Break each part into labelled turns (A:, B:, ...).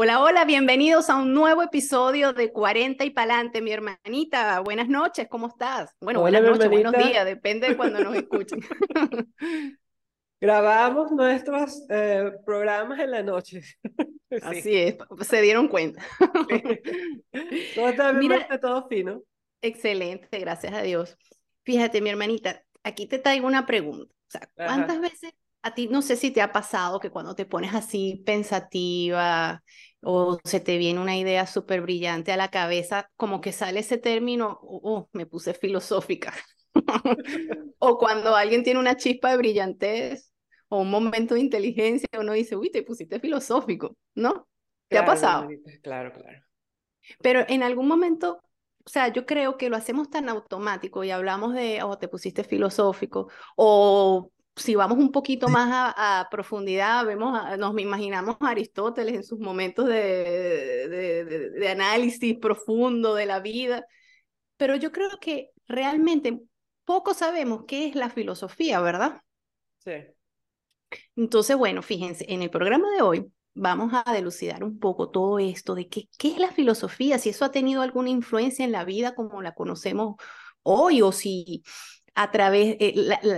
A: Hola, hola, bienvenidos a un nuevo episodio de 40 y Palante, mi hermanita. Buenas noches, ¿cómo estás? Bueno, buenas noches, buenos días, depende de cuando nos escuchen.
B: Grabamos nuestros eh, programas en la noche.
A: Así es, se dieron cuenta.
B: Todo está Mira, todo fino.
A: Excelente, gracias a Dios. Fíjate, mi hermanita, aquí te traigo una pregunta. O sea, ¿cuántas veces a ti, no sé si te ha pasado que cuando te pones así pensativa o se te viene una idea súper brillante a la cabeza, como que sale ese término, oh, oh me puse filosófica. o cuando alguien tiene una chispa de brillantez o un momento de inteligencia, uno dice, uy, te pusiste filosófico, ¿no? ¿Te ha pasado?
B: Claro, claro.
A: Pero en algún momento, o sea, yo creo que lo hacemos tan automático y hablamos de, oh, te pusiste filosófico, o si vamos un poquito más a, profundidad, vemos, nos imaginamos a Aristóteles en sus momentos de, de, de, análisis profundo de la vida, pero yo creo que realmente poco sabemos qué es la filosofía, ¿verdad?
B: Sí.
A: Entonces, bueno, fíjense, en el programa de hoy vamos a delucidar un poco todo esto de qué, qué es la filosofía, si eso ha tenido alguna influencia en la vida como la conocemos hoy o si a través, eh,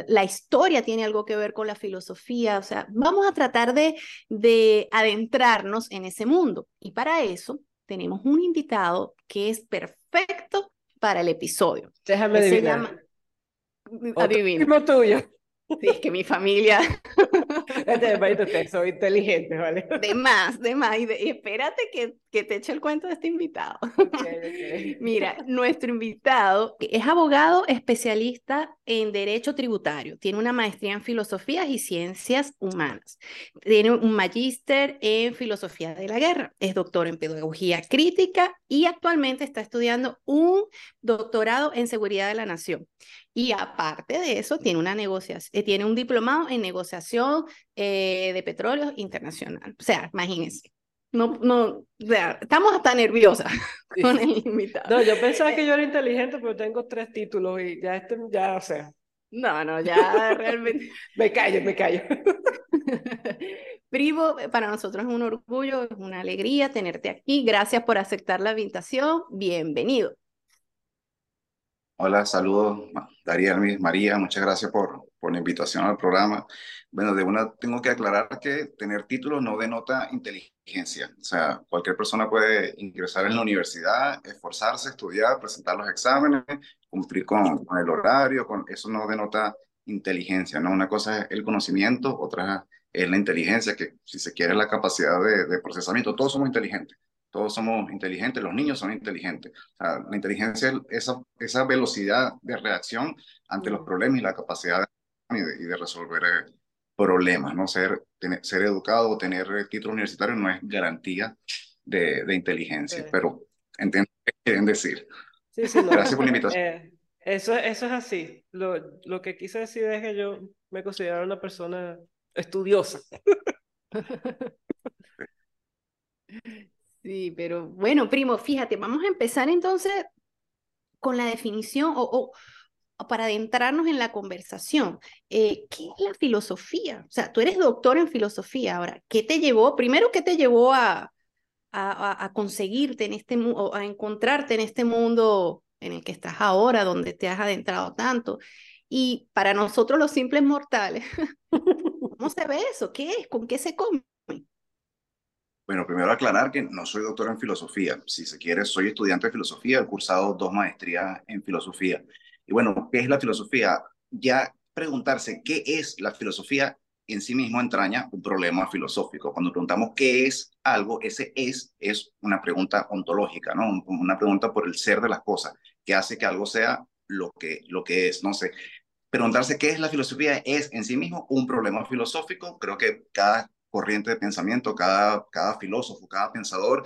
A: la, historia tiene algo que ver con la filosofía, o sea, vamos a tratar de, de adentrarnos en ese mundo. Y para eso tenemos un invitado que es perfecto para el episodio.
B: Déjame adivinar.
A: Adivina.
B: tuyo.
A: Sí, es que mi familia.
B: Este soy inteligente, ¿vale?
A: De más, de más. Y, espérate que, que, te eche el cuento de este invitado. Mira, nuestro invitado es abogado especialista en Derecho Tributario. Tiene una maestría en Filosofía y Ciencias Humanas. Tiene un magíster en Filosofía de la Guerra. Es doctor en Pedagogía Crítica y actualmente está estudiando un doctorado en Seguridad de la Nación. Y aparte de eso, tiene, una negociación, eh, tiene un diplomado en negociación eh, de petróleo internacional. O sea, imagínense. No, no, o sea, estamos hasta nerviosas con el invitado.
B: No, yo pensaba que yo era inteligente, pero tengo tres títulos y ya este, ya, o sea.
A: No, no, ya realmente.
B: me callo, me callo.
A: Primo, para nosotros es un orgullo, es una alegría tenerte aquí. Gracias por aceptar la invitación. Bienvenido.
C: Hola, saludos, Daría María, muchas gracias por, por la invitación al programa. Bueno, de una tengo que aclarar que tener títulos no denota inteligencia. O sea, cualquier persona puede ingresar en la universidad, esforzarse, estudiar, presentar los exámenes, cumplir con, el horario, con, eso no denota inteligencia, ¿no? Una cosa es el conocimiento, otra es la inteligencia, que si se quiere la capacidad de, de procesamiento, todos somos inteligentes todos somos inteligentes, los niños son inteligentes. la inteligencia es esa, esa velocidad de reacción ante los problemas y la capacidad de, y de, resolver eh, problemas, ¿no? Ser, ser educado o tener título universitario no es garantía de, de inteligencia, pero entiendo qué quieren decir.
B: Sí, sí, Gracias por la invitación. Eh, eso, eso es así. Lo, lo que quise decir es que yo me considero una persona estudiosa.
A: Sí, pero bueno, primo, fíjate, vamos a empezar entonces con la definición o, para adentrarnos en la conversación. Eh, ¿Qué es la filosofía? O sea, tú eres doctor en filosofía ahora. ¿Qué te llevó, primero, qué te llevó a, a, a conseguirte en este mundo, a encontrarte en este mundo en el que estás ahora, donde te has adentrado tanto? Y para nosotros los simples mortales, ¿cómo se ve eso? ¿Qué es? ¿Con qué se come?
C: Bueno, primero aclarar que no soy doctor en filosofía. Si se quiere, soy estudiante de filosofía, he cursado dos maestrías en filosofía. Y bueno, ¿qué es la filosofía? Ya preguntarse qué es la filosofía en sí mismo entraña un problema filosófico. Cuando preguntamos qué es algo, ese es es una pregunta ontológica, ¿no? Una pregunta por el ser de las cosas, que hace que algo sea lo que, lo que es. No sé, preguntarse qué es la filosofía es en sí mismo un problema filosófico. Creo que cada corriente de pensamiento, cada, cada filósofo, cada pensador,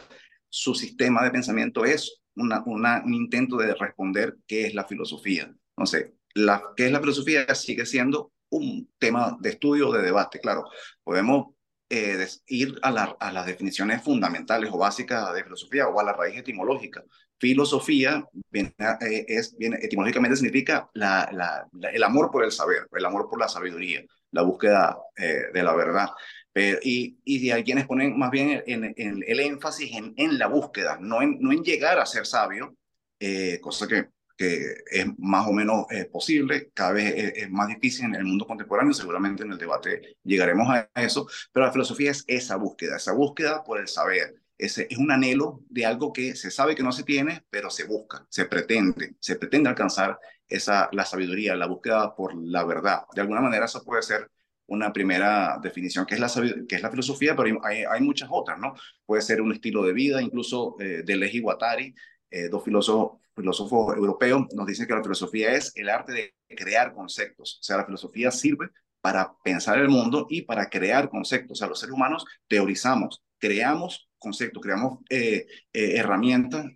C: su sistema de pensamiento es una, una, un intento de responder qué es la filosofía. No sé, la, qué es la filosofía sigue siendo un tema de estudio, de debate. Claro, podemos eh, ir a, la, a, las definiciones fundamentales o básicas de filosofía o a la raíz etimológica. Filosofía eh, es, viene, etimológicamente significa el amor por el saber, el amor por la sabiduría, la búsqueda eh, de la verdad. Pero, y, y hay quienes ponen más bien en, el énfasis en, en, la búsqueda, no en, no en llegar a ser sabio, eh, cosa que, que es más o menos eh, posible, cada vez es, más difícil en el mundo contemporáneo, seguramente en el debate llegaremos a eso, pero la filosofía es esa búsqueda, esa búsqueda por el saber, ese es un anhelo de algo que se sabe que no se tiene, pero se busca, se pretende, se pretende alcanzar esa, la sabiduría, la búsqueda por la verdad. De alguna manera eso puede ser una primera definición, que es la, que es la filosofía, pero hay, hay muchas otras, ¿no? Puede ser un estilo de vida, incluso eh, Deleuze y Guattari, eh, dos filósofos, filósofos europeos, nos dicen que la filosofía es el arte de crear conceptos. O sea, la filosofía sirve para pensar el mundo y para crear conceptos. O sea, los seres humanos teorizamos, creamos conceptos, creamos eh, eh, herramientas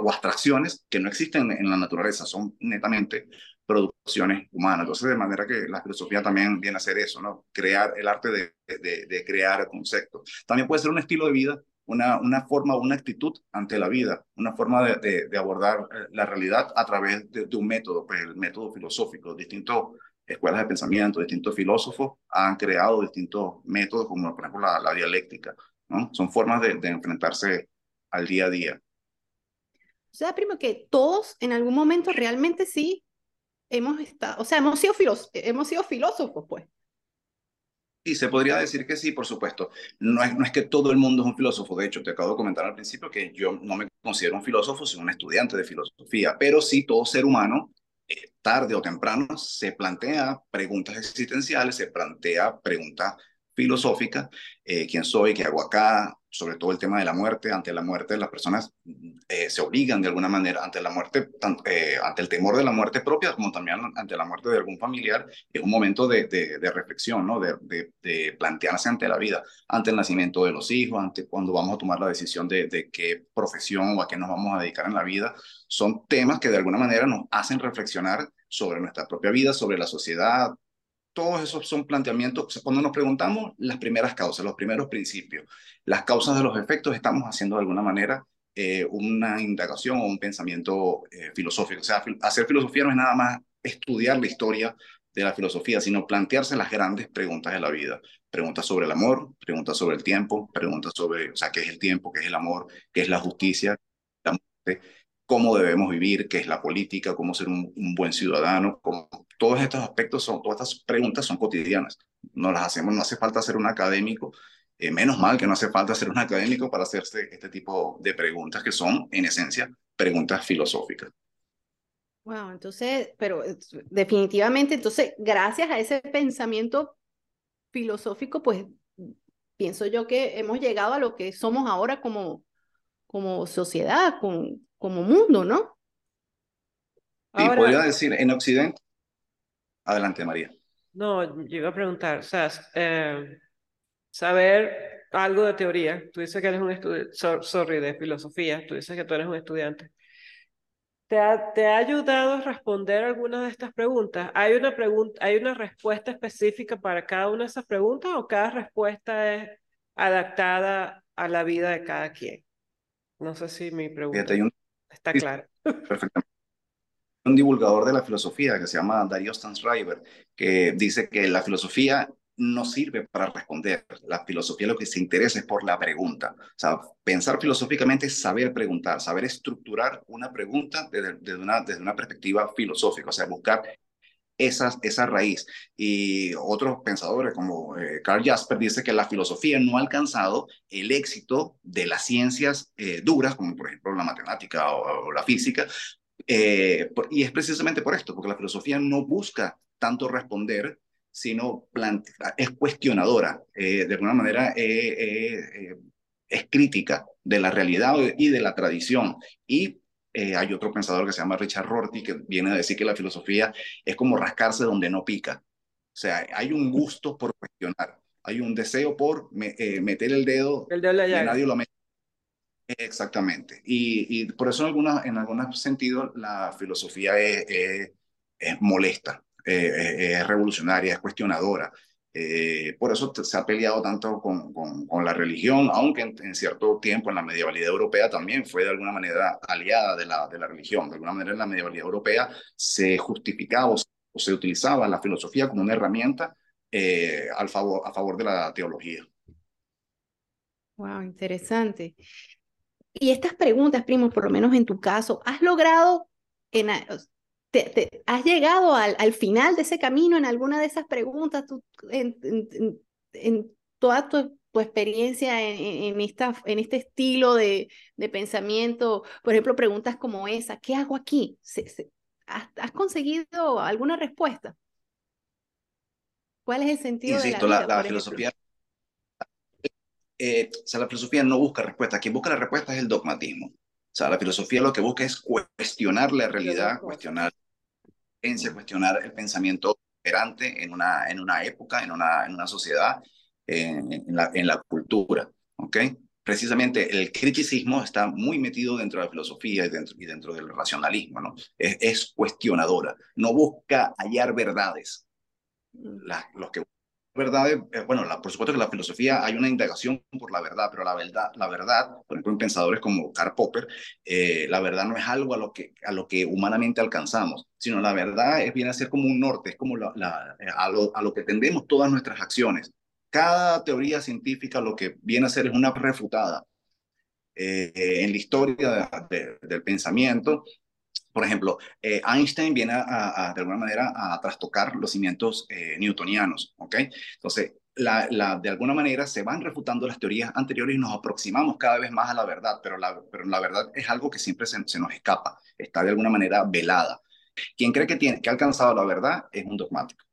C: o abstracciones que no existen en la naturaleza, son netamente producciones humanas. Entonces, de manera que la filosofía también viene a ser eso, ¿no? Crear el arte de, de, crear conceptos. También puede ser un estilo de vida, una, una forma, una actitud ante la vida, una forma de, de abordar eh, la realidad a través de, un método, pues el método filosófico. Distintas escuelas de pensamiento, distintos filósofos han creado distintos métodos, como por ejemplo la, la dialéctica, ¿no? Son formas de, enfrentarse al día a día.
A: O sea, primo, que todos en algún momento realmente sí hemos estado, o sea, hemos sido, hemos sido filósofos, pues.
C: Sí, se podría decir que sí, por supuesto. No es, no es que todo el mundo es un filósofo. De hecho, te acabo de comentar al principio que yo no me considero un filósofo, sino un estudiante de filosofía. Pero sí, todo ser humano, eh, tarde o temprano, se plantea preguntas existenciales, se plantea preguntas filosóficas. Eh, ¿Quién soy? ¿Qué hago acá? sobre todo el tema de la muerte, ante la muerte las personas eh, se obligan de alguna manera, ante la muerte, eh, ante el temor de la muerte propia, como también ante la muerte de algún familiar, es un momento de, de, reflexión, ¿no? De, de, plantearse ante la vida, ante el nacimiento de los hijos, ante cuando vamos a tomar la decisión de, qué profesión o a qué nos vamos a dedicar en la vida, son temas que de alguna manera nos hacen reflexionar sobre nuestra propia vida, sobre la sociedad, todos esos son planteamientos, cuando nos preguntamos las primeras causas, los primeros principios, las causas de los efectos, estamos haciendo de alguna manera eh, una indagación o un pensamiento eh, filosófico. O sea, hacer filosofía no es nada más estudiar la historia de la filosofía, sino plantearse las grandes preguntas de la vida. Preguntas sobre el amor, preguntas sobre el tiempo, preguntas sobre, o sea, qué es el tiempo, qué es el amor, qué es la justicia, la muerte, cómo debemos vivir, qué es la política, cómo ser un, un buen ciudadano, cómo todos estos aspectos, son, todas estas preguntas son cotidianas. No las hacemos, no hace falta ser un académico, eh, menos mal que no hace falta ser un académico para hacerse este tipo de preguntas que son, en esencia, preguntas filosóficas.
A: Wow, entonces, pero definitivamente, entonces, gracias a ese pensamiento filosófico, pues pienso yo que hemos llegado a lo que somos ahora como, como sociedad, como, como mundo, ¿no?
C: Sí, podría decir, en Occidente Adelante, María.
B: No, yo iba a preguntar, o sea, eh, saber algo de teoría, tú dices que eres un estudiante, sorry, de filosofía, tú dices que tú eres un estudiante. ¿Te ha, ¿Te ha ayudado a responder algunas de estas preguntas? ¿Hay una, pregunta, ¿Hay una respuesta específica para cada una de esas preguntas o cada respuesta es adaptada a la vida de cada quien? No sé si mi pregunta está clara. Perfectamente
C: un divulgador de la filosofía que se llama Darío Stanzreiber, que dice que la filosofía no sirve para responder. La filosofía lo que se interesa es por la pregunta. O sea, pensar filosóficamente es saber preguntar, saber estructurar una pregunta desde, una, desde una perspectiva filosófica, o sea, buscar esa, esa raíz. Y otros pensadores como eh, Carl Jasper dice que la filosofía no ha alcanzado el éxito de las ciencias eh, duras, como por ejemplo la matemática o la física, eh, y es precisamente por esto, porque la filosofía no busca tanto responder, sino es cuestionadora, eh, de alguna manera es crítica de la realidad y de la tradición. Y hay otro pensador que se llama Richard Rorty que viene a decir que la filosofía es como rascarse donde no pica. O sea, hay un gusto por cuestionar, hay un deseo por meter el dedo,
B: el dedo
C: y nadie lo mete Exactamente. Y, y, por eso en, algunos, en algunos sentidos la filosofía es, es, molesta, es, revolucionaria, es cuestionadora. Eh, por eso se ha peleado tanto con, la religión, aunque en, cierto tiempo en la medievalidad europea también fue de alguna manera aliada de la, religión. De alguna manera en la medievalidad europea se justificaba o se, utilizaba la filosofía como una herramienta eh, a favor de la teología.
A: Wow, interesante. Y estas preguntas, primo, por lo menos en tu caso, ¿has logrado, en, te, has llegado al, al, final de ese camino en alguna de esas preguntas, tú, en, en, en, toda tu, tu experiencia en, esta, en este estilo de, de, pensamiento? Por ejemplo, preguntas como esa, ¿qué hago aquí? has, has, conseguido alguna respuesta? ¿Cuál es el sentido
C: Insisto,
A: de la,
C: vida, la, la filosofía eh, o sea, la filosofía no busca respuesta. Quien busca la respuesta es el dogmatismo. O sea, la filosofía lo que busca es cuestionar la realidad, cuestionar la cuestionar el pensamiento operante en una, en una época, en una, en una sociedad, en, en, la, en la cultura. ¿ok? Precisamente el criticismo está muy metido dentro de la filosofía y dentro, y dentro del racionalismo. ¿no? Es, es cuestionadora. No busca hallar verdades.
A: Mm.
C: La, los que verdad, eh, bueno, la, por supuesto que la filosofía hay una indagación por la verdad, pero la verdad, la verdad, por ejemplo, en pensadores como Karl Popper, eh, la verdad no es algo a lo, que, a lo que humanamente alcanzamos, sino la verdad es, viene a ser como un norte, es como la, la, a, lo, a lo que tendemos todas nuestras acciones. Cada teoría científica lo que viene a ser es una refutada eh, en la historia de, de, del pensamiento por ejemplo, eh, Einstein viene a, a, de alguna manera a trastocar los cimientos eh, newtonianos, ¿ok? Entonces, la, la, de alguna manera se van refutando las teorías anteriores y nos aproximamos cada vez más a la verdad, pero la, pero la verdad es algo que siempre se, se nos escapa, está de alguna manera velada. Quien cree que, tiene, que ha alcanzado la verdad es un dogmático.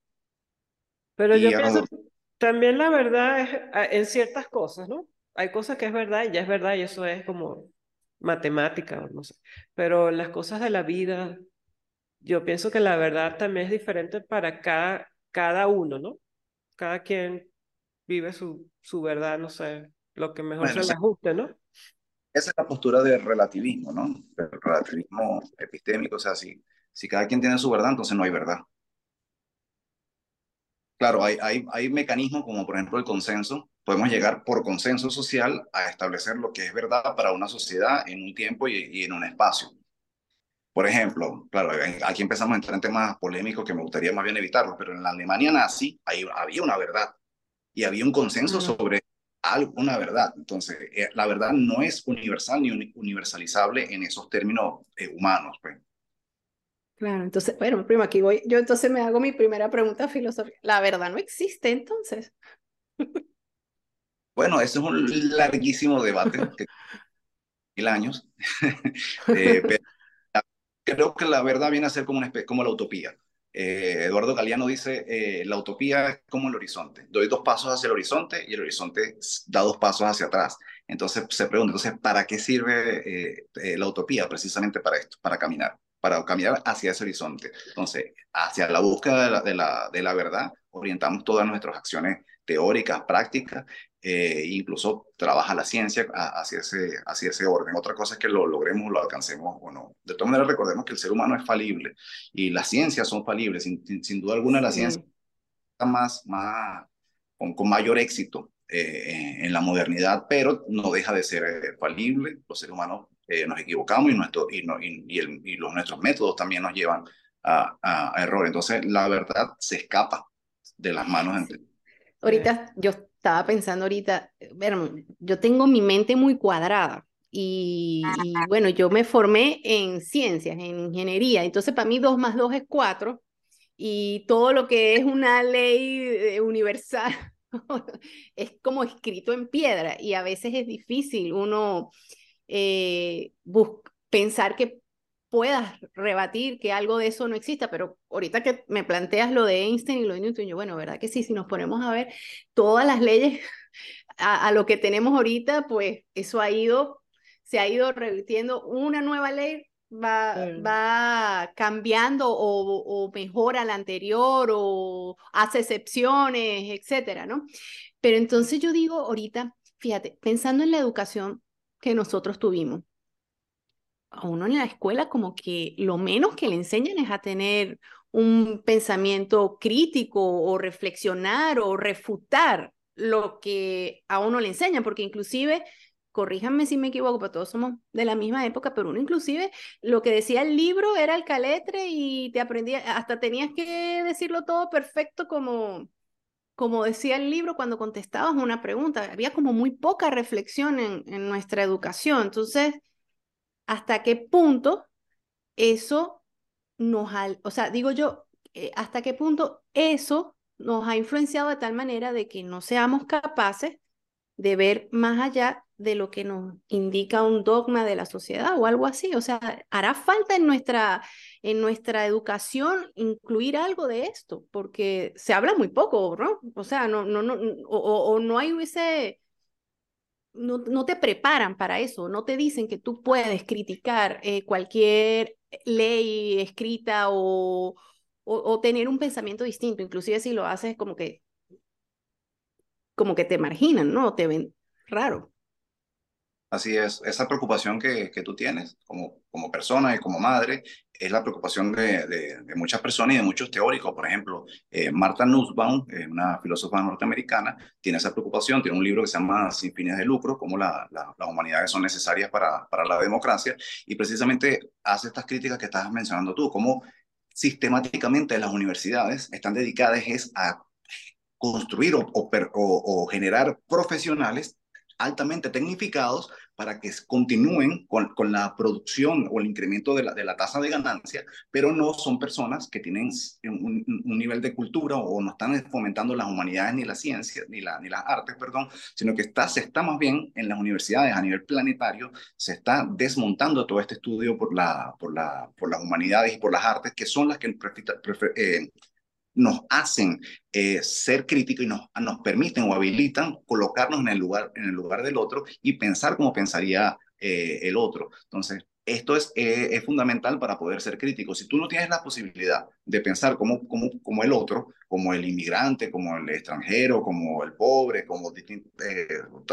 B: Pero y yo pienso que también la verdad es en ciertas cosas, ¿no? Hay cosas que es verdad y ya es verdad y eso es como matemática, no sé. Pero las cosas de la vida, yo pienso que la verdad también es diferente para cada, cada uno, ¿no? Cada quien vive su, su verdad, no sé, lo que mejor bueno, se le ajuste, ¿no?
C: Esa es la postura del relativismo, ¿no? El relativismo epistémico, o sea, si, si cada quien tiene su verdad, entonces no hay verdad. Claro, hay, hay, hay mecanismos como por ejemplo el consenso. Podemos llegar por consenso social a establecer lo que es verdad para una sociedad en un tiempo y, y en un espacio. Por ejemplo, claro, aquí empezamos a entrar en temas polémicos que me gustaría más bien evitarlos, pero en la Alemania nazi ahí había una verdad y había un consenso sobre alguna verdad. Entonces, eh, la verdad no es universal ni universalizable en esos términos eh, humanos. Pues.
A: Claro, entonces, bueno, prima, aquí voy. Yo entonces me hago mi primera pregunta filosófica. ¿La verdad no existe entonces?
C: Bueno, eso es un larguísimo debate, que mil años. eh, pero creo que la verdad viene a ser como, una como la utopía. Eh, Eduardo Galeano dice, eh, la utopía es como el horizonte. Doy dos pasos hacia el horizonte y el horizonte da dos pasos hacia atrás. Entonces se pregunta, entonces, ¿para qué sirve eh, eh la utopía? Precisamente para esto, para caminar para caminar hacia ese horizonte. Entonces, hacia la búsqueda de la, de la, de la verdad, orientamos todas nuestras acciones teóricas, prácticas, eh, incluso trabaja la ciencia hacia ese, hacia ese orden. Otra cosa es que lo logremos, lo alcancemos o no. De todas maneras, recordemos que el ser humano es falible y las ciencias son falibles. Sin, sin duda alguna, la ciencia está más, más, con, con mayor éxito eh, en la modernidad, pero no deja de ser eh, falible. Los seres humanos eh, nos equivocamos y, nuestro, y, no, y, y, el, y, los, nuestros métodos también nos llevan a, a, a error. Entonces, la verdad se escapa de las manos.
A: Ahorita, yo estaba pensando ahorita, bueno, yo tengo mi mente muy cuadrada. Y, y, bueno, yo me formé en ciencias, en ingeniería, entonces para mí 2 más 2 es 4 y todo lo que es una ley eh, universal es como escrito en piedra y a veces es difícil uno eh, pensar que puedas rebatir que algo de eso no exista, pero ahorita que me planteas lo de Einstein y lo de Newton, yo, bueno, ¿verdad que sí? Si nos ponemos a ver todas las leyes a, a lo que tenemos ahorita, pues eso ha ido, se ha ido revirtiendo una nueva ley va, sí. va cambiando o, o, mejora la anterior o hace excepciones, etcétera, ¿no? Pero entonces yo digo ahorita, fíjate, pensando en la educación que nosotros tuvimos, a uno en la escuela como que lo menos que le enseñan es a tener un pensamiento crítico o reflexionar o refutar lo que a uno le enseñan, porque inclusive corríjanme si me equivoco, pero todos somos de la misma época, pero uno inclusive lo que decía el libro era el caletre y te aprendía, hasta tenías que decirlo todo perfecto como, como decía el libro, cuando contestabas una pregunta, había como muy poca reflexión en, en nuestra educación. Entonces, ¿hasta qué punto eso nos ha, o sea, digo yo, eh, hasta qué punto eso nos ha influenciado de tal manera de que no seamos capaces de ver más allá de lo que nos indica un dogma de la sociedad o algo así. O sea, hará falta en nuestra, en nuestra educación incluir algo de esto, porque se habla muy poco, ¿no? O sea, no, no, no, o, no hay ese, no, no, te preparan para eso, no te dicen que tú puedes criticar eh, cualquier ley escrita o, o, tener un pensamiento distinto, inclusive si lo haces como que como que te marginan, ¿no? Te ven raro.
C: Así es, esa preocupación que, que tú tienes como, como persona y como madre es la preocupación de, de, muchas personas y de muchos teóricos. Por ejemplo, eh, Marta Nussbaum, eh, una filósofa norteamericana, tiene esa preocupación, tiene un libro que se llama Sin fines de lucro, cómo la, las humanidades son necesarias para, para la democracia, y precisamente hace estas críticas que estás mencionando tú, cómo sistemáticamente las universidades están dedicadas es a construir o generar profesionales altamente tecnificados para que continúen con, con, la producción o el incremento de la, de la tasa de ganancia, pero no son personas que tienen un, un, nivel de cultura o no están fomentando las humanidades ni las ciencias, ni, la, ni las artes, perdón, sino que está, se está más bien en las universidades a nivel planetario, se está desmontando todo este estudio por, la, por, la, por las humanidades y por las artes, que son las que eh, nos hacen eh, ser críticos y nos, nos permiten o habilitan colocarnos en el lugar, en el lugar del otro y pensar como pensaría eh, el otro. Entonces, esto es, eh, es fundamental para poder ser crítico. Si tú no tienes la posibilidad de pensar como, como, como el otro, como el inmigrante, como el extranjero, como el pobre, como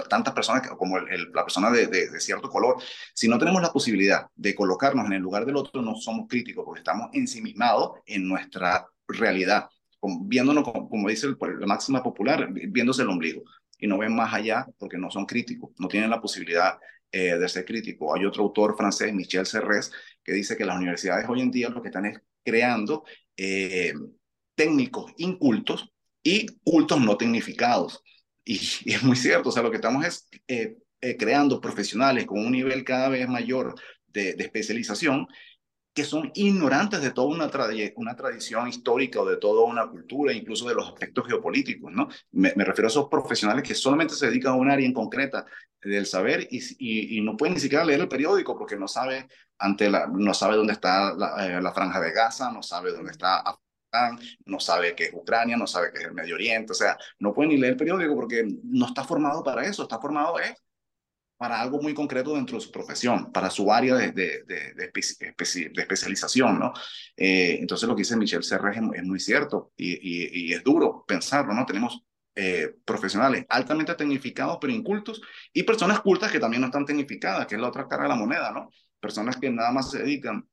C: tantas personas, como la persona de, de, cierto color, si no tenemos la posibilidad de colocarnos en el lugar del otro, no somos críticos porque estamos ensimismados en nuestra realidad, viéndonos, como, dice la máxima popular, viéndose el ombligo y no ven más allá porque no son críticos, no tienen la posibilidad eh, de ser críticos. Hay otro autor francés, Michel Serres, que dice que las universidades hoy en día lo que están es creando eh, técnicos incultos y cultos no tecnificados. Y, es muy cierto, o sea, lo que estamos es eh, creando profesionales con un nivel cada vez mayor de especialización que son ignorantes de toda una, una tradición histórica o de toda una cultura, incluso de los aspectos geopolíticos, ¿no? Me, refiero a esos profesionales que solamente se dedican a un área en concreta del saber y, y, no pueden ni siquiera leer el periódico porque no sabe, ante la, no sabe dónde está la, eh, la franja de Gaza, no sabe dónde está no sabe qué es Ucrania, no sabe qué es el Medio Oriente, o sea, no puede ni leer el periódico porque no está formado para eso, está formado es para algo muy concreto dentro de su profesión, para su área de, especialización, ¿no? Eh, entonces lo que dice Michelle Serres es, muy cierto y, es duro pensarlo, ¿no? Tenemos eh, profesionales altamente tecnificados pero incultos y personas cultas que también no están tecnificadas, que es la otra cara de la moneda, ¿no? Personas que nada más se dedican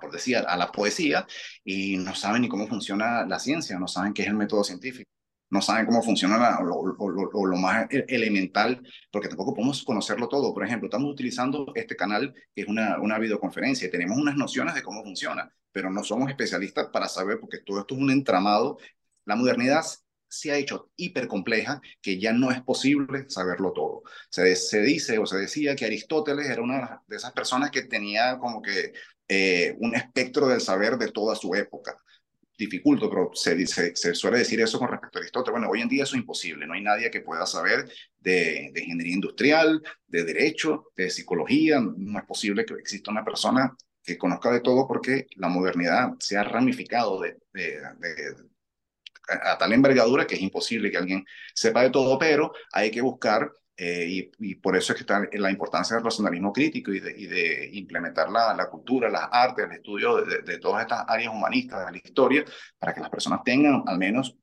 C: por decir, a la poesía y no saben ni cómo funciona la ciencia, no saben qué es el método científico no saben cómo funciona lo, lo, más e, elemental, porque tampoco podemos conocerlo todo. Por ejemplo, estamos utilizando este canal que es una, una videoconferencia y tenemos unas nociones de cómo funciona, pero no somos especialistas para saber, porque todo esto es un entramado. La modernidad se ha hecho hipercompleja que ya no es posible saberlo todo. Se, se dice o se decía que Aristóteles era una de esas personas que tenía como que eh, un espectro del saber de toda su época dificulto, pero se, suele decir eso con respecto a Aristóteles. Bueno, hoy en día eso es imposible. No hay nadie que pueda saber de, ingeniería industrial, de derecho, de psicología. No es posible que exista una persona que conozca de todo porque la modernidad se ha ramificado a tal envergadura que es imposible que alguien sepa de todo, pero hay que buscar eh, y, por eso es que está la importancia del racionalismo crítico y de, y de implementar la, la, cultura, las artes, el estudio de, de, todas estas áreas humanistas de la historia, para que las personas tengan al menos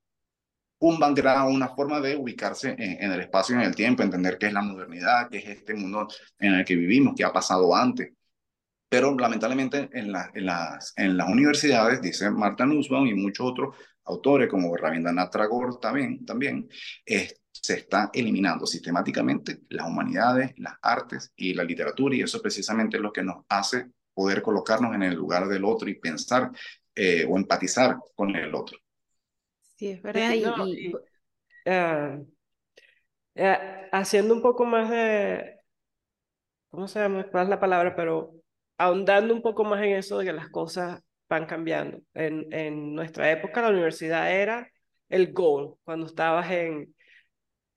C: un background, una forma de ubicarse en, en el espacio y en el tiempo, entender qué es la modernidad, qué es este mundo en el que vivimos, qué ha pasado antes. Pero lamentablemente en, la, en, las, en las universidades, dice Marta Nussbaum y muchos otros autores como Rabindranath Tagore también, también se está eliminando sistemáticamente las humanidades, las artes y la literatura, y eso precisamente es lo que nos hace poder colocarnos en el lugar del otro y pensar eh, o empatizar con el otro.
A: Sí, es verdad. y,
B: ah, eh, haciendo un poco más de, ¿cómo se llama? ¿Cuál es la palabra? Pero ahondando un poco más en eso de que las cosas van cambiando. En, en nuestra época la universidad era el goal, cuando estabas en,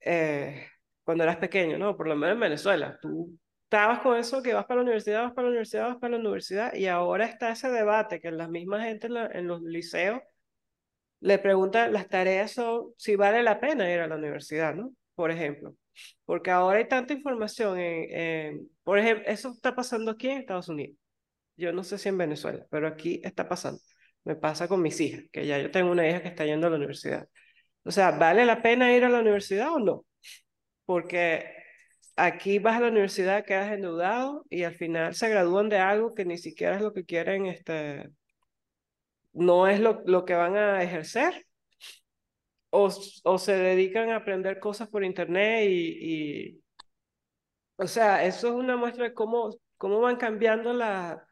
B: eh, cuando eras pequeño, ¿no? Por lo menos en Venezuela. Tú estabas con eso que vas para la universidad, vas para la universidad, vas para la universidad, y ahora está ese debate que la misma gente en, los liceos le pregunta, las tareas son si vale la pena ir a la universidad, ¿no? Por ejemplo. Porque ahora hay tanta información en, por ejemplo, eso está pasando aquí en Estados Unidos. Yo no sé si en Venezuela, pero aquí está pasando. Me pasa con mis hijas, que ya yo tengo una hija que está yendo a la universidad. O sea, ¿vale la pena ir a la universidad o no? Porque aquí vas a la universidad, quedas endeudado y al final se gradúan de algo que ni siquiera es lo que quieren, este, no es lo, lo que van a ejercer. O, o se dedican a aprender cosas por internet y, y, o sea, eso es una muestra de cómo, cómo van cambiando la,